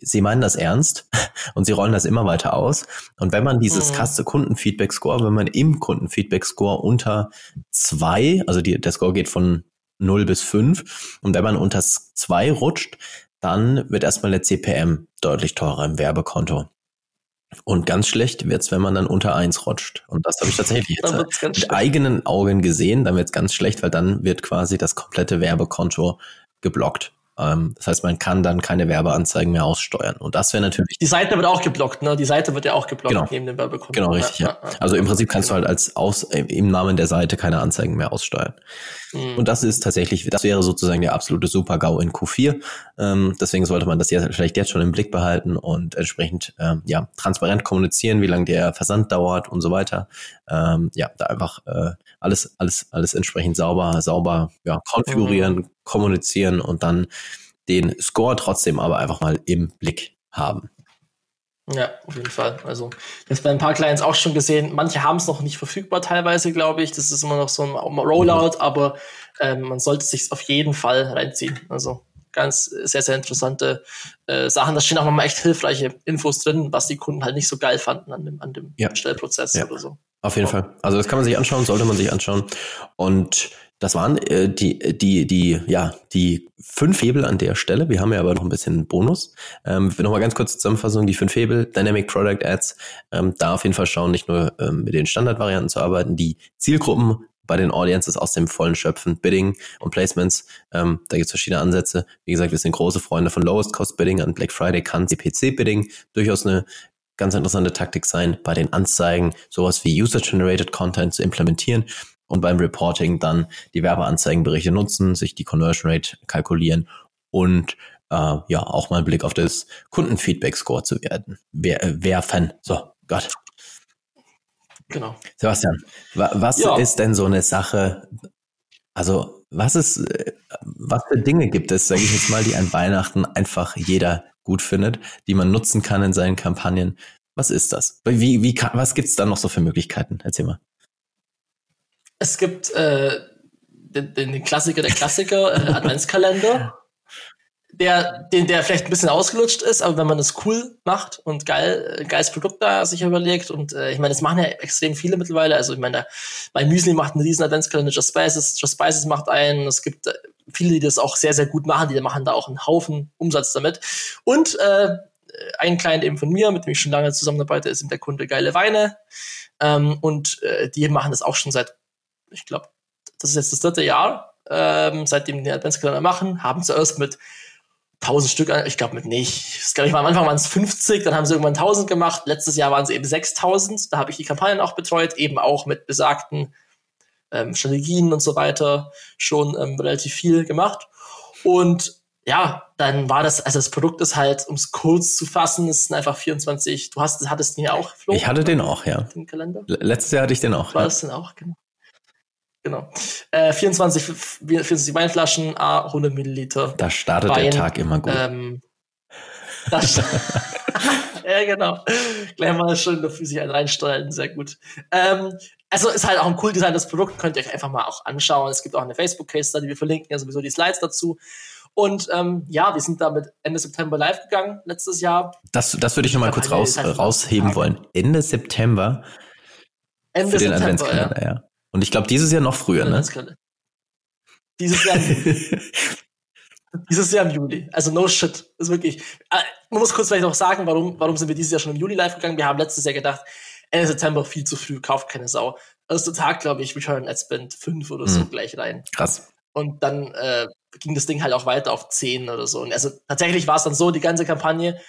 sie meinen das ernst (laughs) und sie rollen das immer weiter aus. Und wenn man dieses mhm. Kundenfeedback-Score, wenn man im Kundenfeedback-Score unter zwei, also die, der Score geht von 0 bis 5, und wenn man unter zwei rutscht, dann wird erstmal der CPM deutlich teurer im Werbekonto. Und ganz schlecht wird's, wenn man dann unter eins rutscht. Und das habe ich tatsächlich (laughs) jetzt mit schlecht. eigenen Augen gesehen. Dann wird's ganz schlecht, weil dann wird quasi das komplette Werbekonto geblockt. Ähm, das heißt, man kann dann keine Werbeanzeigen mehr aussteuern. Und das wäre natürlich. Die Seite wird auch geblockt, ne? Die Seite wird ja auch geblockt genau. neben dem Werbekonto. Genau, richtig, ja. ja. Also im Prinzip kannst genau. du halt als aus, im Namen der Seite keine Anzeigen mehr aussteuern. Mhm. Und das ist tatsächlich, das wäre sozusagen der absolute Super-GAU in Q4. Ähm, deswegen sollte man das jetzt vielleicht jetzt schon im Blick behalten und entsprechend ähm, ja transparent kommunizieren, wie lange der Versand dauert und so weiter. Ähm, ja, da einfach äh, alles, alles, alles entsprechend sauber, sauber ja, konfigurieren, mhm. kommunizieren und dann den Score trotzdem aber einfach mal im Blick haben. Ja, auf jeden Fall. Also, das bei ein paar Clients auch schon gesehen. Manche haben es noch nicht verfügbar teilweise, glaube ich. Das ist immer noch so ein Rollout, mhm. aber ähm, man sollte sich auf jeden Fall reinziehen. Also ganz sehr, sehr interessante äh, Sachen. Da stehen auch nochmal echt hilfreiche Infos drin, was die Kunden halt nicht so geil fanden an dem, an dem ja. Stellprozess ja. oder so. Auf jeden Fall. Also das kann man sich anschauen, sollte man sich anschauen. Und das waren äh, die, die, die, ja, die fünf Hebel an der Stelle. Wir haben ja aber noch ein bisschen Bonus. Ähm, Nochmal ganz kurz Zusammenfassung, die fünf Hebel, Dynamic Product Ads, ähm, da auf jeden Fall schauen, nicht nur ähm, mit den Standardvarianten zu arbeiten, die Zielgruppen bei den Audiences aus dem vollen Schöpfen, Bidding und Placements. Ähm, da gibt es verschiedene Ansätze. Wie gesagt, wir sind große Freunde von Lowest Cost Bidding. An Black Friday kann CPC Bidding durchaus eine ganz interessante Taktik sein, bei den Anzeigen sowas wie User-Generated Content zu implementieren und beim Reporting dann die Werbeanzeigenberichte nutzen, sich die Conversion Rate kalkulieren und äh, ja auch mal einen Blick auf das Kundenfeedback-Score zu werden, wer, werfen. So, Gott. Genau. Sebastian, wa was ja. ist denn so eine Sache? Also was ist, was für Dinge gibt es, sage ich jetzt mal, die an Weihnachten einfach jeder gut findet, die man nutzen kann in seinen Kampagnen? Was ist das? Wie, wie kann, was gibt's da noch so für Möglichkeiten? Erzähl mal. Es gibt äh, den, den Klassiker der Klassiker, äh, Adventskalender. Der, den, der vielleicht ein bisschen ausgelutscht ist, aber wenn man das cool macht und geil, geiles Produkt da sich überlegt und äh, ich meine, das machen ja extrem viele mittlerweile. Also ich meine, bei Müsli macht einen riesen Adventskalender, Just Spices, Just Spices macht einen. Es gibt äh, viele, die das auch sehr, sehr gut machen, die machen da auch einen Haufen Umsatz damit. Und äh, ein Client eben von mir, mit dem ich schon lange zusammenarbeite, ist eben der Kunde Geile Weine. Ähm, und äh, die machen das auch schon seit ich glaube, das ist jetzt das dritte Jahr, ähm, seitdem die Adventskalender machen, haben zuerst mit 1000 Stück, ich glaube mit nicht. Ich glaube, am Anfang waren es 50, dann haben sie irgendwann 1000 gemacht. Letztes Jahr waren es eben 6000. Da habe ich die Kampagnen auch betreut, eben auch mit besagten ähm, Strategien und so weiter schon ähm, relativ viel gemacht. Und ja, dann war das, also das Produkt ist halt, um es kurz zu fassen, es sind einfach 24, du hast, hattest den ja auch, Flo? Ich hatte den auch, ja. Den Kalender. Letztes Jahr hatte ich den auch. War ja. das denn auch, genau. Genau. Äh, 24, 24 Weinflaschen, A, 100 Milliliter. Da startet Wein, der Tag immer gut. Ähm, (laughs) ja, genau. Gleich mal schön dafür sich einen reinstellen, sehr gut. Ähm, also ist halt auch ein cool designtes Produkt, könnt ihr euch einfach mal auch anschauen. Es gibt auch eine Facebook-Case, die wir verlinken ja sowieso die Slides dazu. Und ähm, ja, wir sind damit Ende September live gegangen, letztes Jahr. Das, das würde ich nochmal kurz raus, rausheben wollen. Ende September Ende für den September, Adventskalender, ja. ja. Und ich glaube, dieses Jahr noch früher, ne? Dieses Jahr. (laughs) dieses Jahr im Juli. Also no shit. Ist wirklich. Äh, man muss kurz vielleicht noch sagen, warum, warum sind wir dieses Jahr schon im Juli live gegangen? Wir haben letztes Jahr gedacht, Ende September viel zu früh, kauft keine Sau. Erster Tag, glaube ich, Return Ad Spend 5 oder so mhm. gleich rein. Krass. Und dann äh, ging das Ding halt auch weiter auf 10 oder so. Und also tatsächlich war es dann so, die ganze Kampagne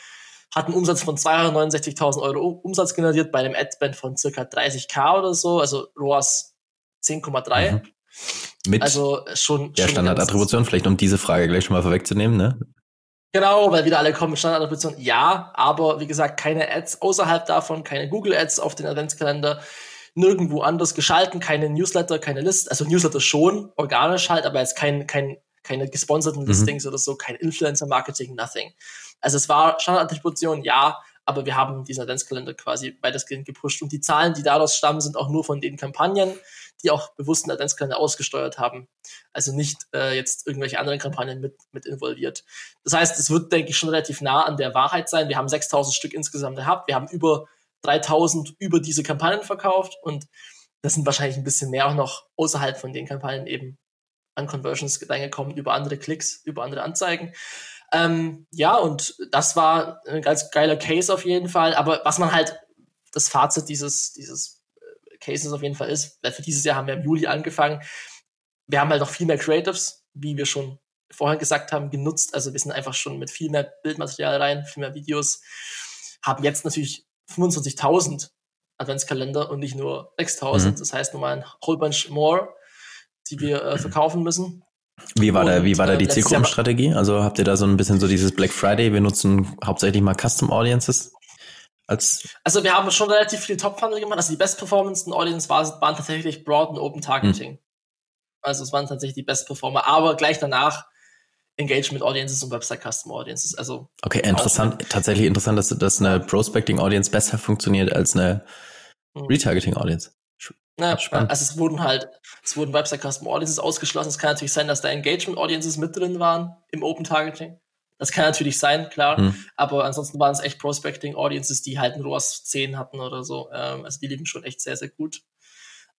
hat einen Umsatz von 269.000 Euro Umsatz generiert bei einem Ad-Spend von circa 30k oder so. Also ROAS 10,3. Mhm. Mit also schon, der Standardattribution, vielleicht um diese Frage gleich schon mal vorwegzunehmen, ne? Genau, weil wieder alle kommen mit Standardattribution. Ja, aber wie gesagt, keine Ads außerhalb davon, keine Google Ads auf den Adventskalender, nirgendwo anders geschalten, keine Newsletter, keine List, also Newsletter schon, organisch halt, aber jetzt kein, kein, keine gesponserten mhm. Listings oder so, kein Influencer-Marketing, nothing. Also es war Standardattribution, ja, aber wir haben diesen Adventskalender quasi weitestgehend gepusht und die Zahlen, die daraus stammen, sind auch nur von den Kampagnen, die auch bewusst einen Adventskalender ausgesteuert haben. Also nicht äh, jetzt irgendwelche anderen Kampagnen mit, mit involviert. Das heißt, es wird, denke ich, schon relativ nah an der Wahrheit sein. Wir haben 6000 Stück insgesamt gehabt. Wir haben über 3000 über diese Kampagnen verkauft und das sind wahrscheinlich ein bisschen mehr auch noch außerhalb von den Kampagnen eben an Conversions reingekommen, über andere Klicks, über andere Anzeigen. Ähm, ja, und das war ein ganz geiler Case auf jeden Fall. Aber was man halt, das Fazit dieses, dieses Cases auf jeden Fall ist, weil für dieses Jahr haben wir im Juli angefangen. Wir haben halt noch viel mehr Creatives, wie wir schon vorher gesagt haben, genutzt. Also wir sind einfach schon mit viel mehr Bildmaterial rein, viel mehr Videos. Haben jetzt natürlich 25.000 Adventskalender und nicht nur 6.000. Mhm. Das heißt nochmal ein whole bunch more, die wir äh, verkaufen müssen. Wie war, und, da, wie war da die äh, Zielgruppenstrategie? Also habt ihr da so ein bisschen so dieses Black Friday, wir nutzen hauptsächlich mal Custom Audiences? Als also wir haben schon relativ viele Top-Funnel gemacht. Also die Best Performance Audience war, waren tatsächlich Broad und Open Targeting. Hm. Also es waren tatsächlich die Best Performer. Aber gleich danach Engagement Audiences und Website Custom Audiences. Also okay, interessant. Tatsächlich interessant, dass, dass eine Prospecting Audience besser funktioniert als eine hm. Retargeting Audience. Ja, Spannend. also es wurden halt, es wurden Website Custom Audiences ausgeschlossen. Es kann natürlich sein, dass da Engagement Audiences mit drin waren im Open Targeting. Das kann natürlich sein, klar. Hm. Aber ansonsten waren es echt Prospecting Audiences, die halt ein ROAS 10 hatten oder so. Ähm, also die liegen schon echt sehr, sehr gut.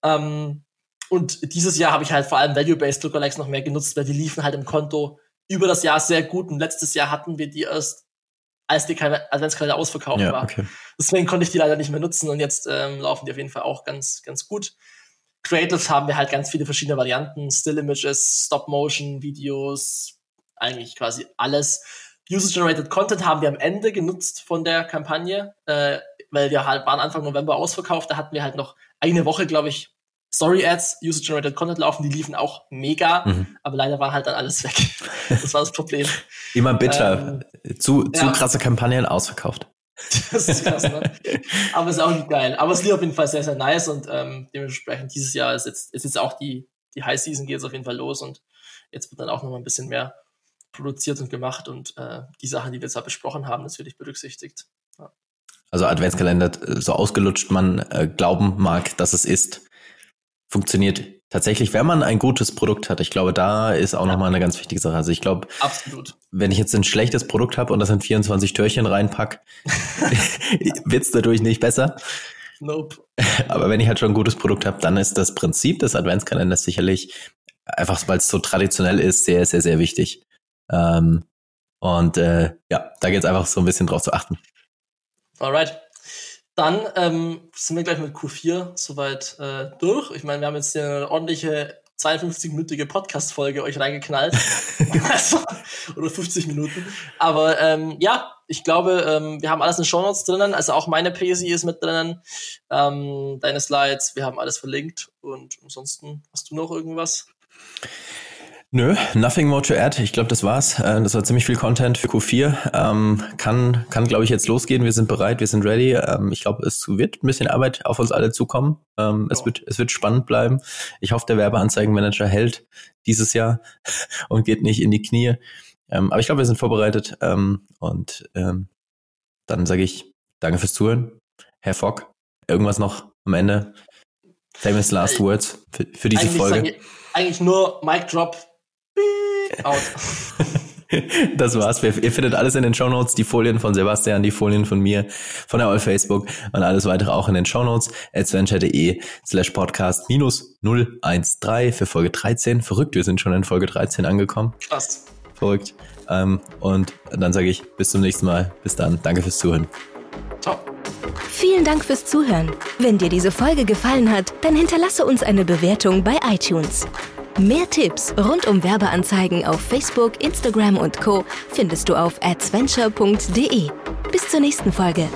Ähm, und dieses Jahr habe ich halt vor allem Value-Based Lookalikes noch mehr genutzt, weil die liefen halt im Konto über das Jahr sehr gut. Und letztes Jahr hatten wir die erst, als die Adventskalender ausverkauft ja, war. Okay. Deswegen konnte ich die leider nicht mehr nutzen. Und jetzt ähm, laufen die auf jeden Fall auch ganz, ganz gut. Creatives haben wir halt ganz viele verschiedene Varianten. Still Images, Stop-Motion-Videos, eigentlich quasi alles. User-Generated Content haben wir am Ende genutzt von der Kampagne, äh, weil wir halt waren Anfang November ausverkauft. Da hatten wir halt noch eine Woche, glaube ich, Story-Ads, User-Generated Content laufen. Die liefen auch mega, mhm. aber leider war halt dann alles weg. (laughs) das war das Problem. Immer bitter. Ähm, zu, zu ja. krasse Kampagnen ausverkauft. (laughs) das ist krass, ne? aber es ist auch nicht geil. Aber es lief auf jeden Fall sehr, sehr nice und ähm, dementsprechend dieses Jahr ist jetzt, ist jetzt auch die, die High Season geht jetzt auf jeden Fall los und jetzt wird dann auch noch mal ein bisschen mehr produziert und gemacht und äh, die Sachen, die wir jetzt da besprochen haben, natürlich berücksichtigt. Ja. Also Adventskalender, äh, so ausgelutscht man äh, glauben mag, dass es ist, funktioniert tatsächlich, wenn man ein gutes Produkt hat. Ich glaube, da ist auch ja. nochmal eine ganz wichtige Sache. Also ich glaube, Absolut. wenn ich jetzt ein schlechtes Produkt habe und das in 24 Türchen reinpack, (laughs) wird's dadurch nicht besser. Nope. Aber wenn ich halt schon ein gutes Produkt habe, dann ist das Prinzip des Adventskalenders sicherlich einfach, weil es so traditionell ist, sehr, sehr, sehr wichtig. Ähm, und äh, ja, da geht es einfach so ein bisschen drauf zu achten. Alright. Dann ähm, sind wir gleich mit Q4 soweit äh, durch. Ich meine, wir haben jetzt eine ordentliche 52-minütige Podcast-Folge euch reingeknallt. (laughs) also, oder 50 Minuten. Aber ähm, ja, ich glaube, ähm, wir haben alles in Shownotes drinnen. Also auch meine PSI ist mit drinnen. Ähm, deine Slides, wir haben alles verlinkt. Und ansonsten, hast du noch irgendwas? Nö, nothing more to add. Ich glaube, das war's. Äh, das war ziemlich viel Content für Q4. Ähm, kann, kann glaube ich, jetzt losgehen. Wir sind bereit, wir sind ready. Ähm, ich glaube, es wird ein bisschen Arbeit auf uns alle zukommen. Ähm, es, wird, es wird spannend bleiben. Ich hoffe, der Werbeanzeigenmanager hält dieses Jahr (laughs) und geht nicht in die Knie. Ähm, aber ich glaube, wir sind vorbereitet. Ähm, und ähm, dann sage ich danke fürs Zuhören. Herr Fock, irgendwas noch am Ende? Famous Last äh, Words für, für diese eigentlich Folge. Eigentlich nur Mic Drop Out. (laughs) Das war's. Ihr findet alles in den Show Notes, die Folien von Sebastian, die Folien von mir, von der All Facebook und alles weitere auch in den Show Notes. adventure.de slash podcast minus 013 für Folge 13. Verrückt, wir sind schon in Folge 13 angekommen. Krass. Verrückt. Ähm, und dann sage ich bis zum nächsten Mal. Bis dann. Danke fürs Zuhören. Ciao. Vielen Dank fürs Zuhören. Wenn dir diese Folge gefallen hat, dann hinterlasse uns eine Bewertung bei iTunes. Mehr Tipps rund um Werbeanzeigen auf Facebook, Instagram und Co. findest du auf adventure.de. Bis zur nächsten Folge.